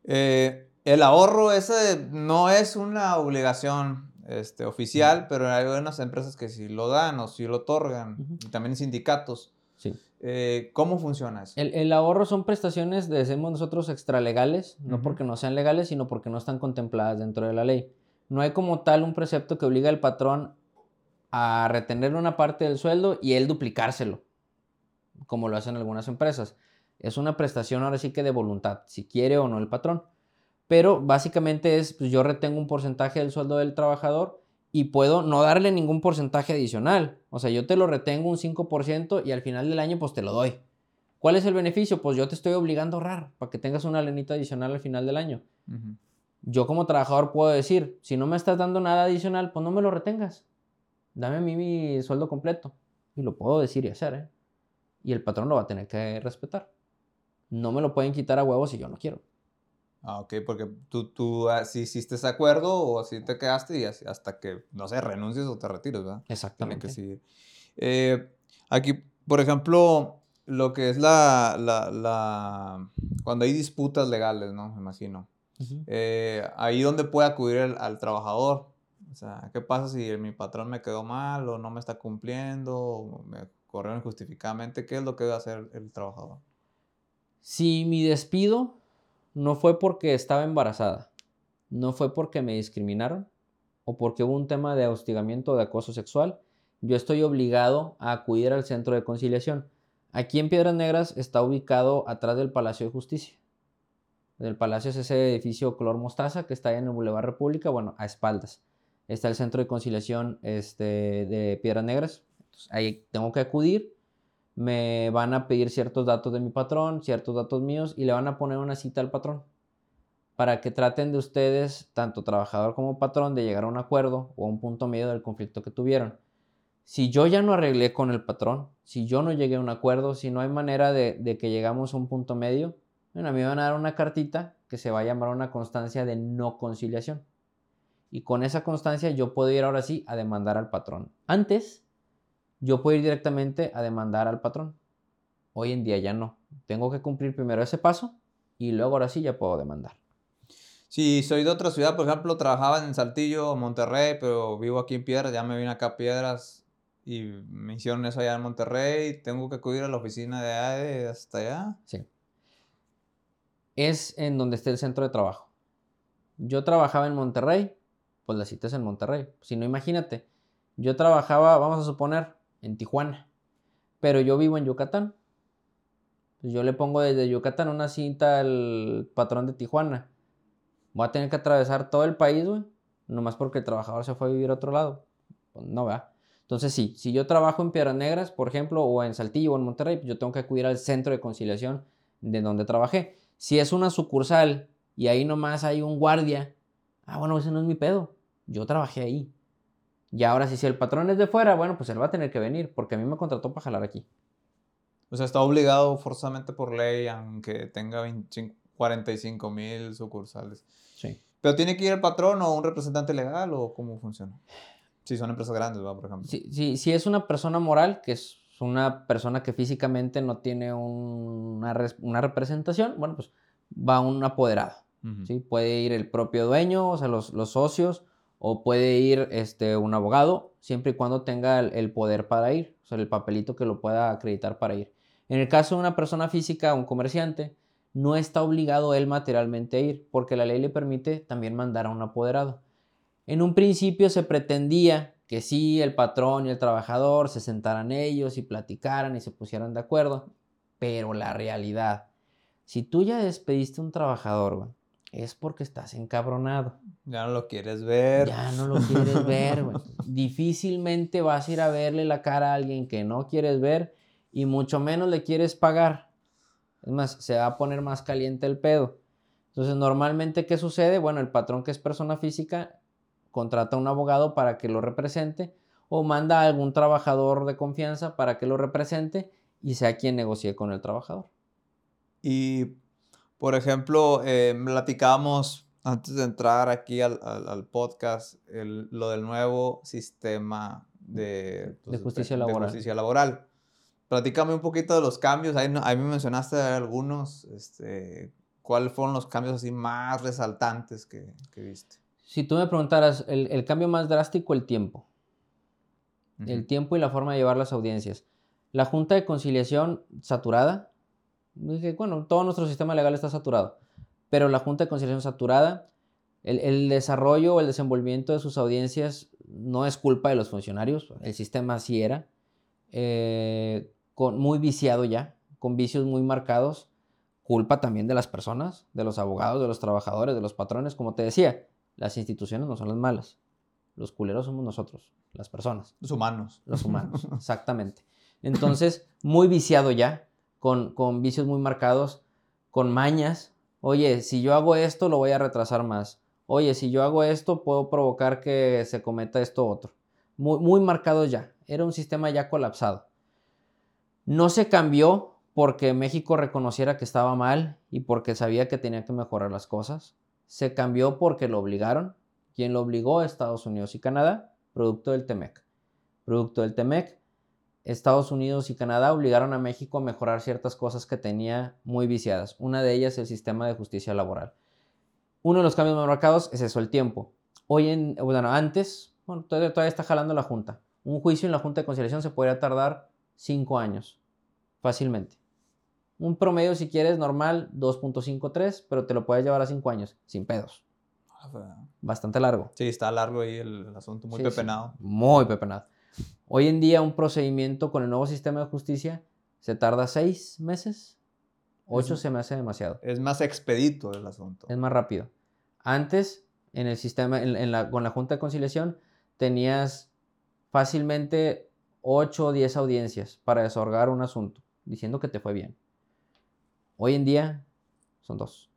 Eh, el ahorro ese no es una obligación este, oficial, pero hay unas empresas que sí lo dan o sí lo otorgan, y también sindicatos. Sí. Eh, ¿Cómo funciona eso? El, ahorro son prestaciones, decimos nosotros, extralegales, no porque no sean legales, sino porque no están contempladas dentro de la ley. No hay como tal un precepto que obliga al patrón a retener una parte del sueldo y él duplicárselo, como lo hacen algunas empresas. Es una prestación ahora sí que de voluntad, si quiere o no el patrón. Pero básicamente es, pues yo retengo un porcentaje del sueldo del trabajador y puedo no darle ningún porcentaje adicional. O sea, yo te lo retengo un 5% y al final del año pues te lo doy. ¿Cuál es el beneficio? Pues yo te estoy obligando a ahorrar para que tengas una lenita adicional al final del año. Yo como trabajador puedo decir, si no me estás dando nada adicional, pues no me lo retengas. Dame a mí mi sueldo completo. Y lo puedo decir y hacer, ¿eh? Y el patrón lo va a tener que respetar. No me lo pueden quitar a huevos si yo no quiero. Ah, ok, porque tú, tú así hiciste ese acuerdo o así te quedaste y hasta que, no sé, renuncies o te retires, ¿verdad? Exactamente. Que eh, aquí, por ejemplo, lo que es la, la, la, cuando hay disputas legales, ¿no? Me imagino. Eh, ahí donde puede acudir al trabajador. O sea, ¿qué pasa si mi patrón me quedó mal o no me está cumpliendo o me corrió injustificadamente? ¿Qué es lo que debe hacer el trabajador? Si mi despido no fue porque estaba embarazada, no fue porque me discriminaron o porque hubo un tema de hostigamiento o de acoso sexual, yo estoy obligado a acudir al centro de conciliación. Aquí en Piedras Negras está ubicado atrás del Palacio de Justicia. El palacio es ese edificio color mostaza que está en el Boulevard República, bueno, a espaldas. Está el centro de conciliación este, de Piedras Negras. ahí tengo que acudir me van a pedir ciertos datos de mi patrón, ciertos datos míos y le van a poner una cita al patrón para que traten de ustedes, tanto trabajador como patrón, de llegar a un acuerdo o a un punto medio del conflicto que tuvieron. Si yo ya no arreglé con el patrón, si yo no llegué a un acuerdo, si no hay manera de, que llegamos a un punto medio, bueno, a mí me van a dar una cartita que se va a llamar una constancia de no conciliación. Y con esa constancia yo puedo ir ahora sí a demandar al patrón. Antes, yo puedo ir directamente a demandar al patrón. Hoy en día ya no. Tengo que cumplir primero ese paso y luego ahora sí ya puedo demandar. Si soy de otra ciudad, por ejemplo, trabajaba en Saltillo, Monterrey, pero vivo aquí en Piedras, ya me vine acá a Piedras y me hicieron eso allá en Monterrey, tengo que acudir a la oficina de allá hasta allá. Sí. Es en donde esté el centro de trabajo. Yo trabajaba en Monterrey, pues la cita es en Monterrey. Si no, imagínate, yo trabajaba, vamos a suponer, en Tijuana. Pero yo vivo en Yucatán. Pues yo le pongo desde Yucatán una cinta al patrón de Tijuana. Voy a tener que atravesar todo el país, güey. Nomás porque el trabajador se fue a vivir a otro lado. Pues no, va. Entonces sí, si yo trabajo en Piedras Negras, por ejemplo, o en Saltillo o en Monterrey, pues yo tengo que acudir al centro de conciliación de donde trabajé. Si es una sucursal y ahí nomás hay un guardia, ah, bueno, ese no es mi pedo. Yo trabajé ahí. Y ahora si el patrón es de fuera, bueno, pues él va a tener que venir porque a mí me contrató para jalar aquí. O sea, está obligado forzosamente por ley, aunque tenga 45 mil sucursales. Sí. ¿Pero tiene que ir el patrón o un representante legal o cómo funciona? Si son empresas grandes, ¿va? Por ejemplo. Si, si, es una persona moral, que es una persona que físicamente no tiene una, una representación, bueno, pues va un apoderado. ¿sí? Puede ir el propio dueño, o sea, los, los, socios, o puede ir este, un abogado, siempre y cuando tenga el, poder para ir, o sea, el papelito que lo pueda acreditar para ir. En el caso de una persona física, un comerciante, no está obligado él materialmente a ir, porque la ley le permite también mandar a un apoderado. En un principio se pretendía que sí, el patrón y el trabajador se sentaran ellos y platicaran y se pusieran de acuerdo, pero la realidad, si tú ya despediste a un trabajador, es porque estás encabronado. Ya no lo quieres ver. Ya no lo quieres ver, Difícilmente vas a ir a verle la cara a alguien que no quieres ver y mucho menos le quieres pagar. Es más, se va a poner más caliente el pedo. Entonces, normalmente, ¿qué sucede? Bueno, el patrón que es persona física contrata a un abogado para que lo represente o manda a algún trabajador de confianza para que lo represente y sea quien negocie con el trabajador. Y, por ejemplo, eh, platicábamos antes de entrar aquí al, podcast lo del nuevo sistema de, pues, justicia laboral. De justicia laboral. Platícame un poquito de los cambios. Ahí, ahí me mencionaste algunos. Este, ¿Cuáles fueron los cambios así más resaltantes que, viste? Si tú me preguntaras, el, cambio más drástico, el tiempo. El tiempo y la forma de llevar las audiencias. La Junta de Conciliación saturada. Dije, bueno, todo nuestro sistema legal está saturado. Pero la Junta de Conciliación saturada, el, el desarrollo o el desenvolvimiento de sus audiencias no es culpa de los funcionarios. El sistema así era. Eh, muy viciado ya, con vicios muy marcados, culpa también de las personas, de los abogados, de los trabajadores, de los patrones. Como te decía, las instituciones no son las malas. Los culeros somos nosotros, las personas. Los humanos. Los humanos, exactamente. Entonces, muy viciado ya, con, vicios muy marcados, con mañas. Oye, si yo hago esto, lo voy a retrasar más. Oye, si yo hago esto, puedo provocar que se cometa esto otro. Muy, marcados ya. Era un sistema ya colapsado. No se cambió porque México reconociera que estaba mal y porque sabía que tenía que mejorar las cosas. Se cambió porque lo obligaron. Quien lo obligó? Estados Unidos y Canadá, producto del TEMEC. Producto del TEMEC, Estados Unidos y Canadá obligaron a México a mejorar ciertas cosas que tenía muy viciadas. Una de ellas el sistema de justicia laboral. Uno de los cambios más marcados es eso, el tiempo. Hoy en, bueno, antes, bueno, todavía, todavía está jalando la Junta. Un juicio en la Junta de Conciliación se podría tardar cinco años, fácilmente. Un promedio, si quieres, normal, 2.53, pero te lo puedes llevar a cinco años, sin pedos. Bastante largo. Sí, está largo ahí el, asunto, muy pepenado. muy pepenado. Hoy en día un procedimiento con el nuevo sistema de justicia se tarda seis meses, ocho se me hace demasiado. Es más expedito el asunto. Es más rápido. Antes, en el sistema, la, con la Junta de Conciliación, tenías fácilmente 8 o 10 audiencias para desahogar un asunto, diciendo que te fue bien. Hoy en día son dos.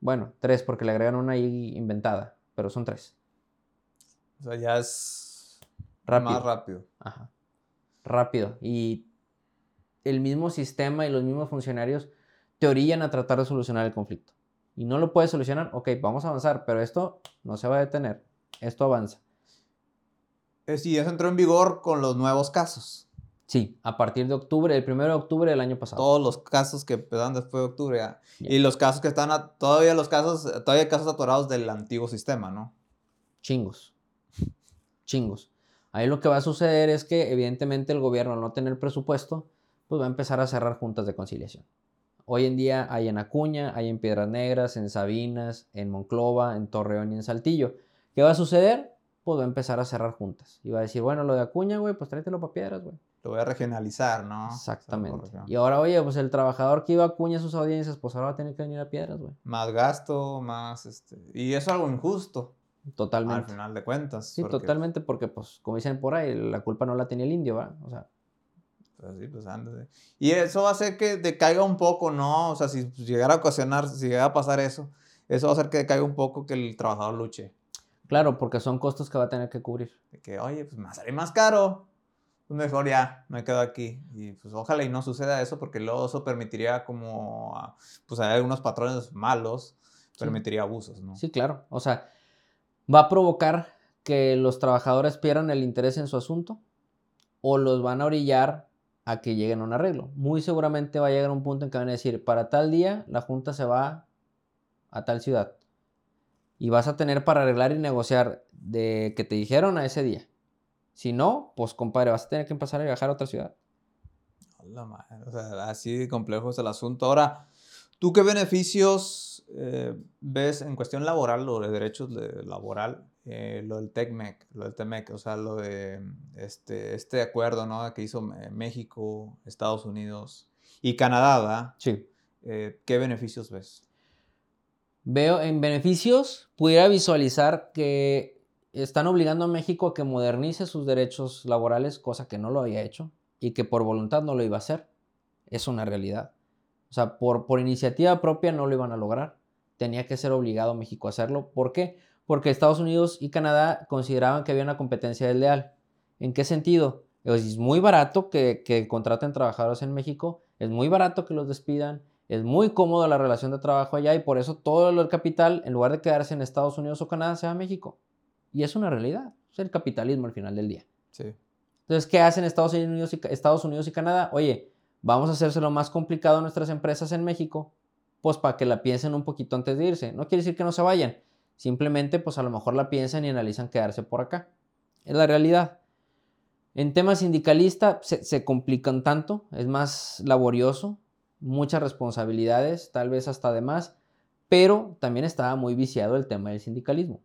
Bueno, tres porque le agregan una ahí inventada, pero son tres. O sea, ya es rápido. más rápido. Ajá. Rápido. Y el mismo sistema y los mismos funcionarios te orillan a tratar de solucionar el conflicto. Y no lo puedes solucionar, ok, vamos a avanzar, pero esto no se va a detener. Esto avanza. Sí, eso entró en vigor con los nuevos casos. Sí, a partir de octubre, el 1 de octubre del año pasado. Todos los casos que empezaron después de octubre. Y los casos que están, todavía los casos, todavía hay casos atorados del antiguo sistema, ¿no? Chingos. Chingos. Ahí lo que va a suceder es que evidentemente el gobierno al no tener presupuesto, pues va a empezar a cerrar juntas de conciliación. Hoy en día hay en Acuña, hay en Piedras Negras, en Sabinas, en Monclova, en Torreón y en Saltillo. ¿Qué va a suceder? pues va a empezar a cerrar juntas. Y va a decir, bueno, lo de Acuña, güey, pues tráetelo para piedras, güey. Lo voy a regionalizar, ¿no? Exactamente. Y ahora, oye, pues el trabajador que iba a Acuña a sus audiencias, pues ahora va a tener que venir a piedras, güey. Más gasto, más, este... Y eso es algo injusto. Totalmente. Al final de cuentas. Sí, totalmente, porque, pues, como dicen por ahí, la culpa no la tenía el indio, ¿va? O sea. Pues sí, pues ándale. Y eso va a hacer que decaiga un poco, ¿no? O sea, si llegara a ocasionar, si llegara a pasar eso, eso va a hacer que decaiga un poco que el trabajador luche. Claro, porque son costos que va a tener que cubrir. De que, oye, pues me salir más caro. Pues mejor ya, me quedo aquí. Y pues ojalá y no suceda eso, porque luego eso permitiría como, pues hay algunos patrones malos, permitiría abusos, ¿no? Sí, claro. O sea, va a provocar que los trabajadores pierdan el interés en su asunto o los van a orillar a que lleguen a un arreglo. Muy seguramente va a llegar un punto en que van a decir, para tal día la junta se va a tal ciudad. Y vas a tener para arreglar y negociar de que te dijeron a ese día. Si no, pues compadre, vas a tener que empezar a viajar a otra ciudad. O sea, así complejo es el asunto. Ahora, ¿tú qué beneficios eh, ves en cuestión laboral o de derechos de, laboral? Eh, lo del TECMEC, lo del TEMEC, o sea, lo de este, este acuerdo ¿no? que hizo México, Estados Unidos y Canadá, ¿verdad? Sí. Eh, ¿Qué beneficios ves? Veo en beneficios, pudiera visualizar que están obligando a México a que modernice sus derechos laborales, cosa que no lo había hecho y que por voluntad no lo iba a hacer. Es una realidad. O sea, por, por iniciativa propia no lo iban a lograr. Tenía que ser obligado México a hacerlo. ¿Por qué? Porque Estados Unidos y Canadá consideraban que había una competencia desleal. ¿En qué sentido? Es muy barato que, que contraten trabajadores en México, es muy barato que los despidan, es muy cómodo la relación de trabajo allá y por eso todo el capital, en lugar de quedarse en Estados Unidos o Canadá, se va a México. Y es una realidad. Es el capitalismo al final del día. Sí. Entonces, ¿qué hacen Estados Unidos y, Estados Unidos y Canadá? Oye, vamos a hacérselo más complicado a nuestras empresas en México, pues para que la piensen un poquito antes de irse. No quiere decir que no se vayan. Simplemente, pues a lo mejor la piensan y analizan quedarse por acá. Es la realidad. En tema sindicalista se, se complican tanto, es más laborioso, muchas responsabilidades, tal vez hasta de más, pero también estaba muy viciado el tema del sindicalismo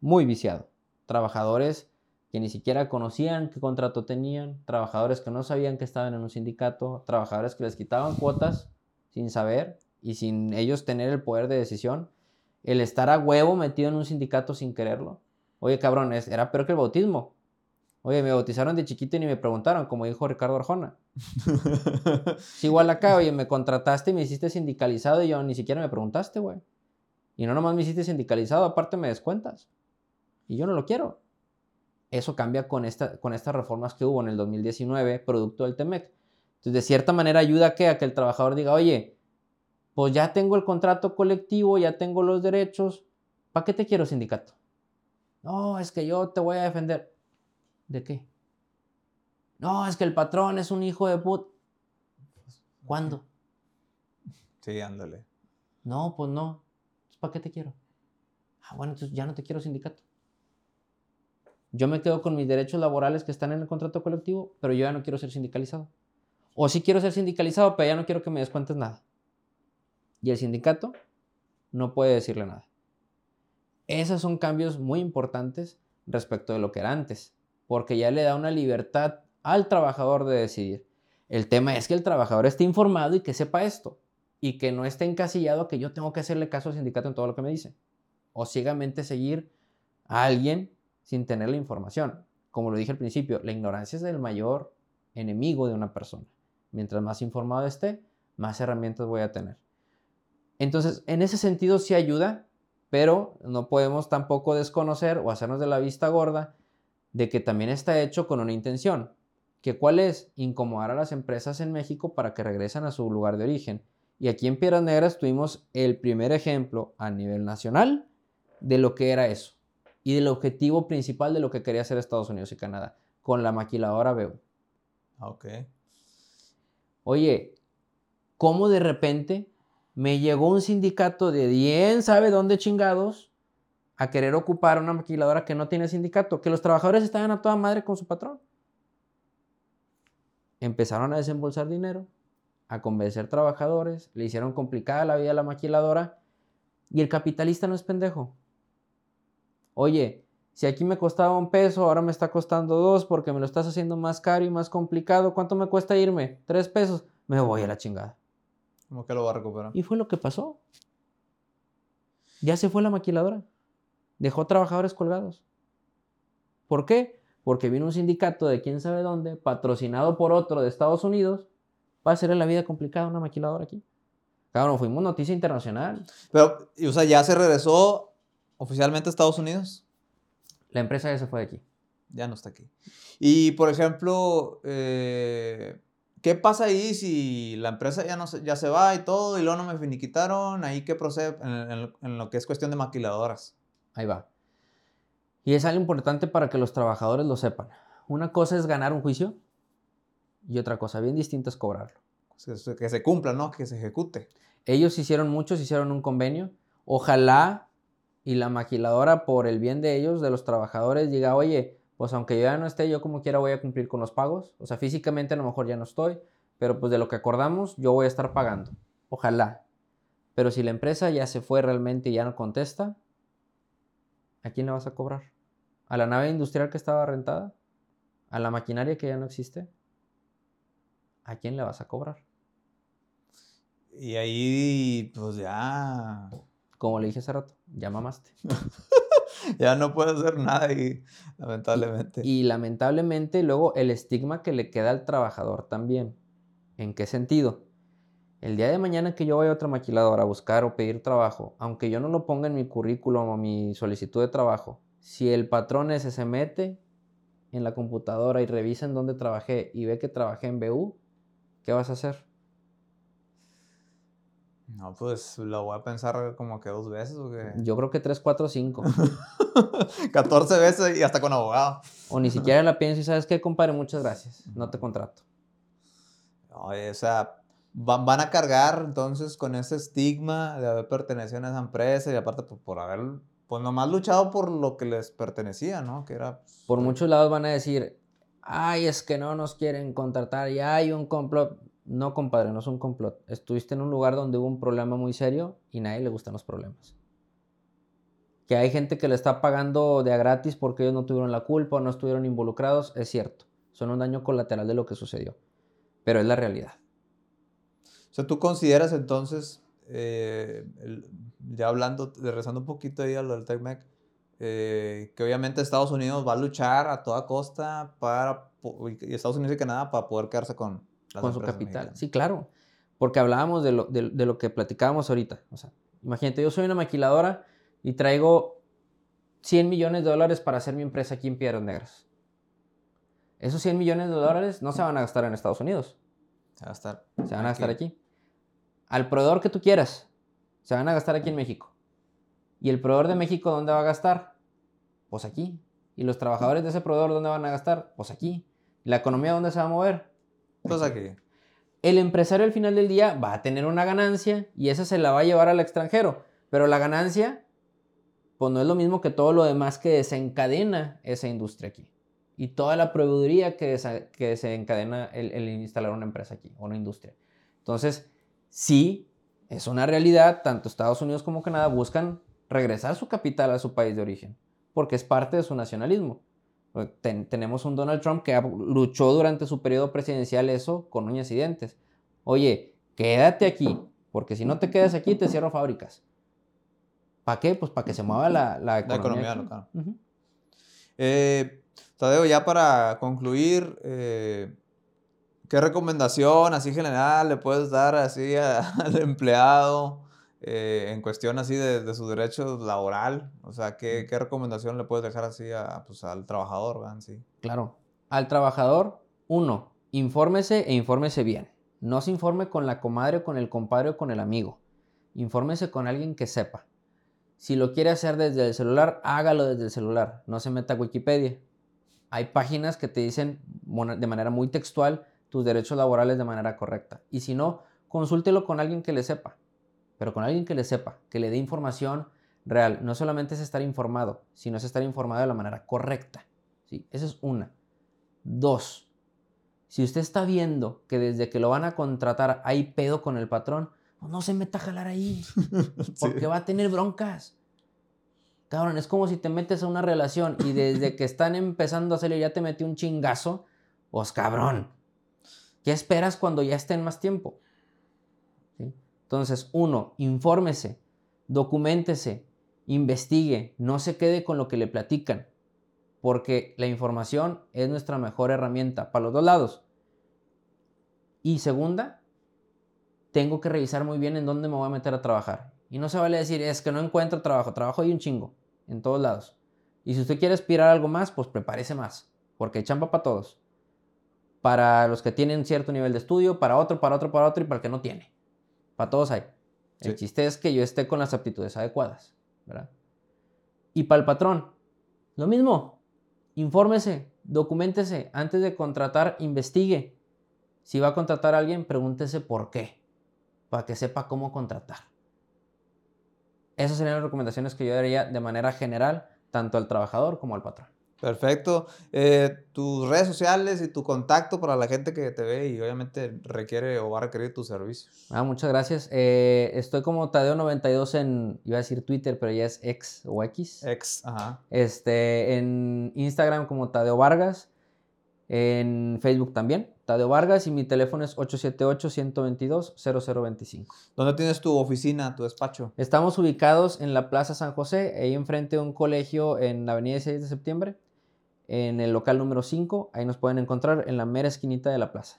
muy viciado. Trabajadores que ni siquiera conocían qué contrato tenían, trabajadores que no sabían que estaban en un sindicato, trabajadores que les quitaban cuotas sin saber y sin ellos tener el poder de decisión, el estar a huevo metido en un sindicato sin quererlo. Oye, cabrones, era peor que el bautismo. Oye, me bautizaron de chiquito y ni me preguntaron, como dijo Ricardo Arjona. es igual acá, oye, me contrataste y me hiciste sindicalizado y yo ni siquiera me preguntaste, güey. Y no nomás me hiciste sindicalizado, aparte me descuentas y yo no lo quiero. Eso cambia con, esta, con estas reformas que hubo en el 2019, producto del TEMEC. Entonces, de cierta manera ayuda a que, a que el trabajador diga, oye, pues ya tengo el contrato colectivo, ya tengo los derechos, ¿para qué te quiero sindicato? No, es que yo te voy a defender. ¿De qué? No, es que el patrón es un hijo de put. ¿Cuándo? Sí, ándale. No, pues no. ¿Para qué te quiero? Ah, bueno, entonces ya no te quiero sindicato. Yo me quedo con mis derechos laborales que están en el contrato colectivo, pero yo ya no quiero ser sindicalizado. O sí quiero ser sindicalizado, pero ya no quiero que me descuentes nada. Y el sindicato no puede decirle nada. Esos son cambios muy importantes respecto de lo que era antes, porque ya le da una libertad al trabajador de decidir. El tema es que el trabajador esté informado y que sepa esto, y que no esté encasillado que yo tengo que hacerle caso al sindicato en todo lo que me dice, o ciegamente seguir a alguien sin tener la información. Como lo dije al principio, la ignorancia es el mayor enemigo de una persona. Mientras más informado esté, más herramientas voy a tener. Entonces, en ese sentido sí ayuda, pero no podemos tampoco desconocer o hacernos de la vista gorda de que también está hecho con una intención. ¿Que cuál es? Incomodar a las empresas en México para que regresen a su lugar de origen. Y aquí en Piedras Negras tuvimos el primer ejemplo a nivel nacional de lo que era eso y del objetivo principal de lo que quería hacer Estados Unidos y Canadá, con la maquiladora BEU. Ok. Oye, ¿cómo de repente me llegó un sindicato de 10, sabe dónde chingados, a querer ocupar una maquiladora que no tiene sindicato? Que los trabajadores estaban a toda madre con su patrón. Empezaron a desembolsar dinero, a convencer trabajadores, le hicieron complicada la vida a la maquiladora y el capitalista no es pendejo oye, si aquí me costaba un peso, ahora me está costando dos porque me lo estás haciendo más caro y más complicado, ¿cuánto me cuesta irme? Tres pesos, me voy a la chingada. ¿Cómo que lo va a recuperar? Y fue lo que pasó. Ya se fue la maquiladora. dejó trabajadores colgados. ¿Por qué? Porque vino un sindicato de quién sabe dónde, patrocinado por otro de Estados Unidos, para hacerle la vida complicada a una maquiladora aquí. Cabrón, fuimos noticia internacional. Pero, o sea, ya se regresó oficialmente a Estados Unidos. La empresa ya se fue de aquí. Ya no está aquí. Y, por ejemplo, eh, ¿qué pasa ahí si la empresa ya, no se, ya se va y todo y luego no me finiquitaron? ¿Ahí qué procede en, en lo que es cuestión de maquiladoras? Ahí va. Y es algo importante para que los trabajadores lo sepan. Una cosa es ganar un juicio y otra cosa bien distinta es cobrarlo. Que se cumpla, ¿no? Que se ejecute. Ellos hicieron muchos, hicieron un convenio. Ojalá y la maquiladora, por el bien de ellos, de los trabajadores, diga, oye, pues aunque yo ya no esté, yo como quiera voy a cumplir con los pagos. O sea, físicamente a lo mejor ya no estoy, pero pues de lo que acordamos, yo voy a estar pagando. Ojalá. Pero si la empresa ya se fue realmente y ya no contesta, ¿a quién le vas a cobrar? ¿A la nave industrial que estaba rentada? ¿A la maquinaria que ya no existe? ¿A quién le vas a cobrar? Y ahí, pues ya. Como le dije hace rato, ya mamaste. ya no puedes hacer nada y lamentablemente. Y, y, lamentablemente luego el estigma que le queda al trabajador también. ¿En qué sentido? El día de mañana que yo vaya a otra maquiladora a buscar o pedir trabajo, aunque yo no lo ponga en mi currículum o mi solicitud de trabajo, si el patrón ese se mete en la computadora y revisa en dónde trabajé y ve que trabajé en BU, ¿qué vas a hacer? No, pues lo voy a pensar como que dos veces. ¿o qué? Yo creo que tres, cuatro, cinco. 14 veces y hasta con abogado. O ni siquiera la pienso y sabes qué, compadre, muchas gracias. No te contrato. Oye, o sea, van, van a cargar entonces con ese estigma de haber pertenecido a esa empresa y aparte por, por haber, pues nomás luchado por lo que les pertenecía, ¿no? Que era... Pues, por muchos lados van a decir, ay, es que no nos quieren contratar, ya hay un complot. No, compadre, no es un complot. Estuviste en un lugar donde hubo un problema muy serio y nadie le gustan los problemas. Que hay gente que le está pagando de a gratis porque ellos no tuvieron la culpa o no estuvieron involucrados, es cierto. Son un daño colateral de lo que sucedió. Pero es la realidad. O sea, ¿tú consideras entonces, eh, ya hablando, rezando un poquito ahí a lo del TECMEC, eh, que obviamente Estados Unidos va a luchar a toda costa para, y Estados Unidos y Canadá para poder quedarse con, con su capital. Mexicanas. Sí, claro. Porque hablábamos de lo, de, de lo que platicábamos ahorita. O sea, imagínate, yo soy una maquiladora y traigo 100 millones de dólares para hacer mi empresa aquí en Piedras Negras. Esos 100 millones de dólares no se van a gastar en Estados Unidos. Se van a gastar. Se van a gastar aquí. Al proveedor que tú quieras, se van a gastar aquí en México. ¿Y el proveedor de México dónde va a gastar? Pues aquí. ¿Y los trabajadores de ese proveedor dónde van a gastar? Pues aquí. ¿Y la economía dónde se va a mover? Pues aquí. El empresario al final del día va a tener una ganancia y esa se la va a llevar al extranjero. Pero la ganancia, pues no es lo mismo que todo lo demás que desencadena esa industria aquí. Y toda la proveeduría que, que desencadena el, el instalar una empresa aquí, o una industria. Entonces, sí, es una realidad, tanto Estados Unidos como Canadá buscan regresar su capital a su país de origen, porque es parte de su nacionalismo. Ten, tenemos un Donald Trump que luchó durante su periodo presidencial eso con uñas y dientes. Oye, quédate aquí, porque si no te quedas aquí te cierro fábricas. ¿Para qué? Pues para que se mueva la, la economía, la economía local. Uh -huh. eh, Tadeo, ya para concluir, eh, ¿qué recomendación así general le puedes dar así a, al empleado eh, en cuestión así de, de, su derecho laboral? O sea, ¿qué, qué recomendación le puedes dejar así a, pues, al trabajador? ¿verdad? Sí. Claro, al trabajador, uno, infórmese e infórmese bien. No se informe con la comadre o con el compadre o con el amigo. Infórmese con alguien que sepa. Si lo quiere hacer desde el celular, hágalo desde el celular. No se meta a Wikipedia. Hay páginas que te dicen de manera muy textual tus derechos laborales de manera correcta. Y si no, consúltelo con alguien que le sepa. Pero con alguien que le sepa, que le dé información real. No solamente es estar informado, sino es estar informado de la manera correcta. ¿sí? Esa es una. Dos, si usted está viendo que desde que lo van a contratar hay pedo con el patrón, pues no se meta a jalar ahí. Porque sí. va a tener broncas. Cabrón, es como si te metes a una relación y desde que están empezando a salir ya te metió un chingazo. Pues cabrón. ¿Qué esperas cuando ya estén más tiempo? Entonces, uno, infórmese, documentese, investigue, no se quede con lo que le platican, porque la información es nuestra mejor herramienta para los dos lados. Y segunda, tengo que revisar muy bien en dónde me voy a meter a trabajar. Y no se vale decir, es que no encuentro trabajo, trabajo hay un chingo, en todos lados. Y si usted quiere aspirar a algo más, pues prepárese más, porque hay chamba para todos. Para los que tienen cierto nivel de estudio, para otro, para otro, para otro y para el que no tiene. Para todos hay. El chiste es que yo esté con las aptitudes adecuadas, ¿verdad? Y para el patrón, lo mismo. Infórmese, documentese. Antes de contratar, investigue. Si va a contratar a alguien, pregúntese por qué. Para que sepa cómo contratar. Esas serían las recomendaciones que yo daría de manera general, tanto al trabajador como al patrón. Perfecto. Eh, tus redes sociales y tu contacto para la gente que te ve y obviamente requiere o va a requerir tus servicios. Ah, muchas gracias. Eh, estoy como Tadeo92 en, iba a decir Twitter, pero ya es X o X. X, ajá. Este, en Instagram como Tadeo Vargas. En Facebook también, Tadeo Vargas. Y mi teléfono es 878-122-0025. ¿Dónde tienes tu oficina, tu despacho? Estamos ubicados en la Plaza San José, ahí enfrente de un colegio en la Avenida 6 de Septiembre en el local número 5. Ahí nos pueden encontrar en la mera esquinita de la plaza.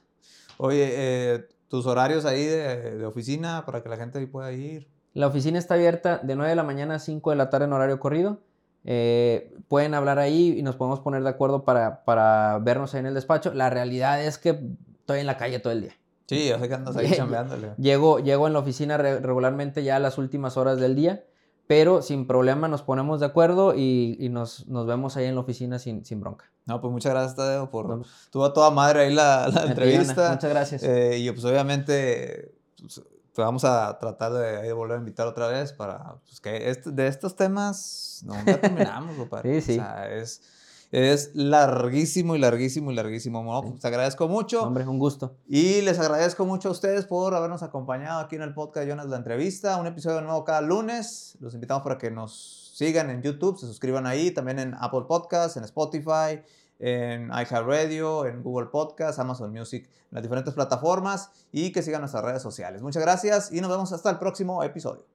Oye, eh, tus horarios ahí de, oficina para que la gente ahí pueda ir. La oficina está abierta de 9 de la mañana a 5 de la tarde en horario corrido. Eh, pueden hablar ahí y nos podemos poner de acuerdo para, para, vernos ahí en el despacho. La realidad es que estoy en la calle todo el día. Sí, yo sé que andas ahí chambeándole. Llego, llego en la oficina regularmente ya a las últimas horas del día pero sin problema nos ponemos de acuerdo y, nos, vemos ahí en la oficina sin, bronca. No, pues muchas gracias, Tadeo, por... Tuvo a toda madre ahí la, entrevista. Muchas gracias. Eh, y pues obviamente pues, vamos a tratar de, volver a invitar otra vez para pues, que de estos temas no, terminamos, Sí, sí. O sea, es es larguísimo y larguísimo y larguísimo. Bueno, pues, te agradezco mucho. Hombre, un gusto. Y les agradezco mucho a ustedes por habernos acompañado aquí en el podcast Jonas La Entrevista. Un episodio nuevo cada lunes. Los invitamos para que nos sigan en YouTube, se suscriban ahí, también en Apple Podcasts, en Spotify, en iHeartRadio, en Google Podcasts, Amazon Music, en las diferentes plataformas y que sigan nuestras redes sociales. Muchas gracias y nos vemos hasta el próximo episodio.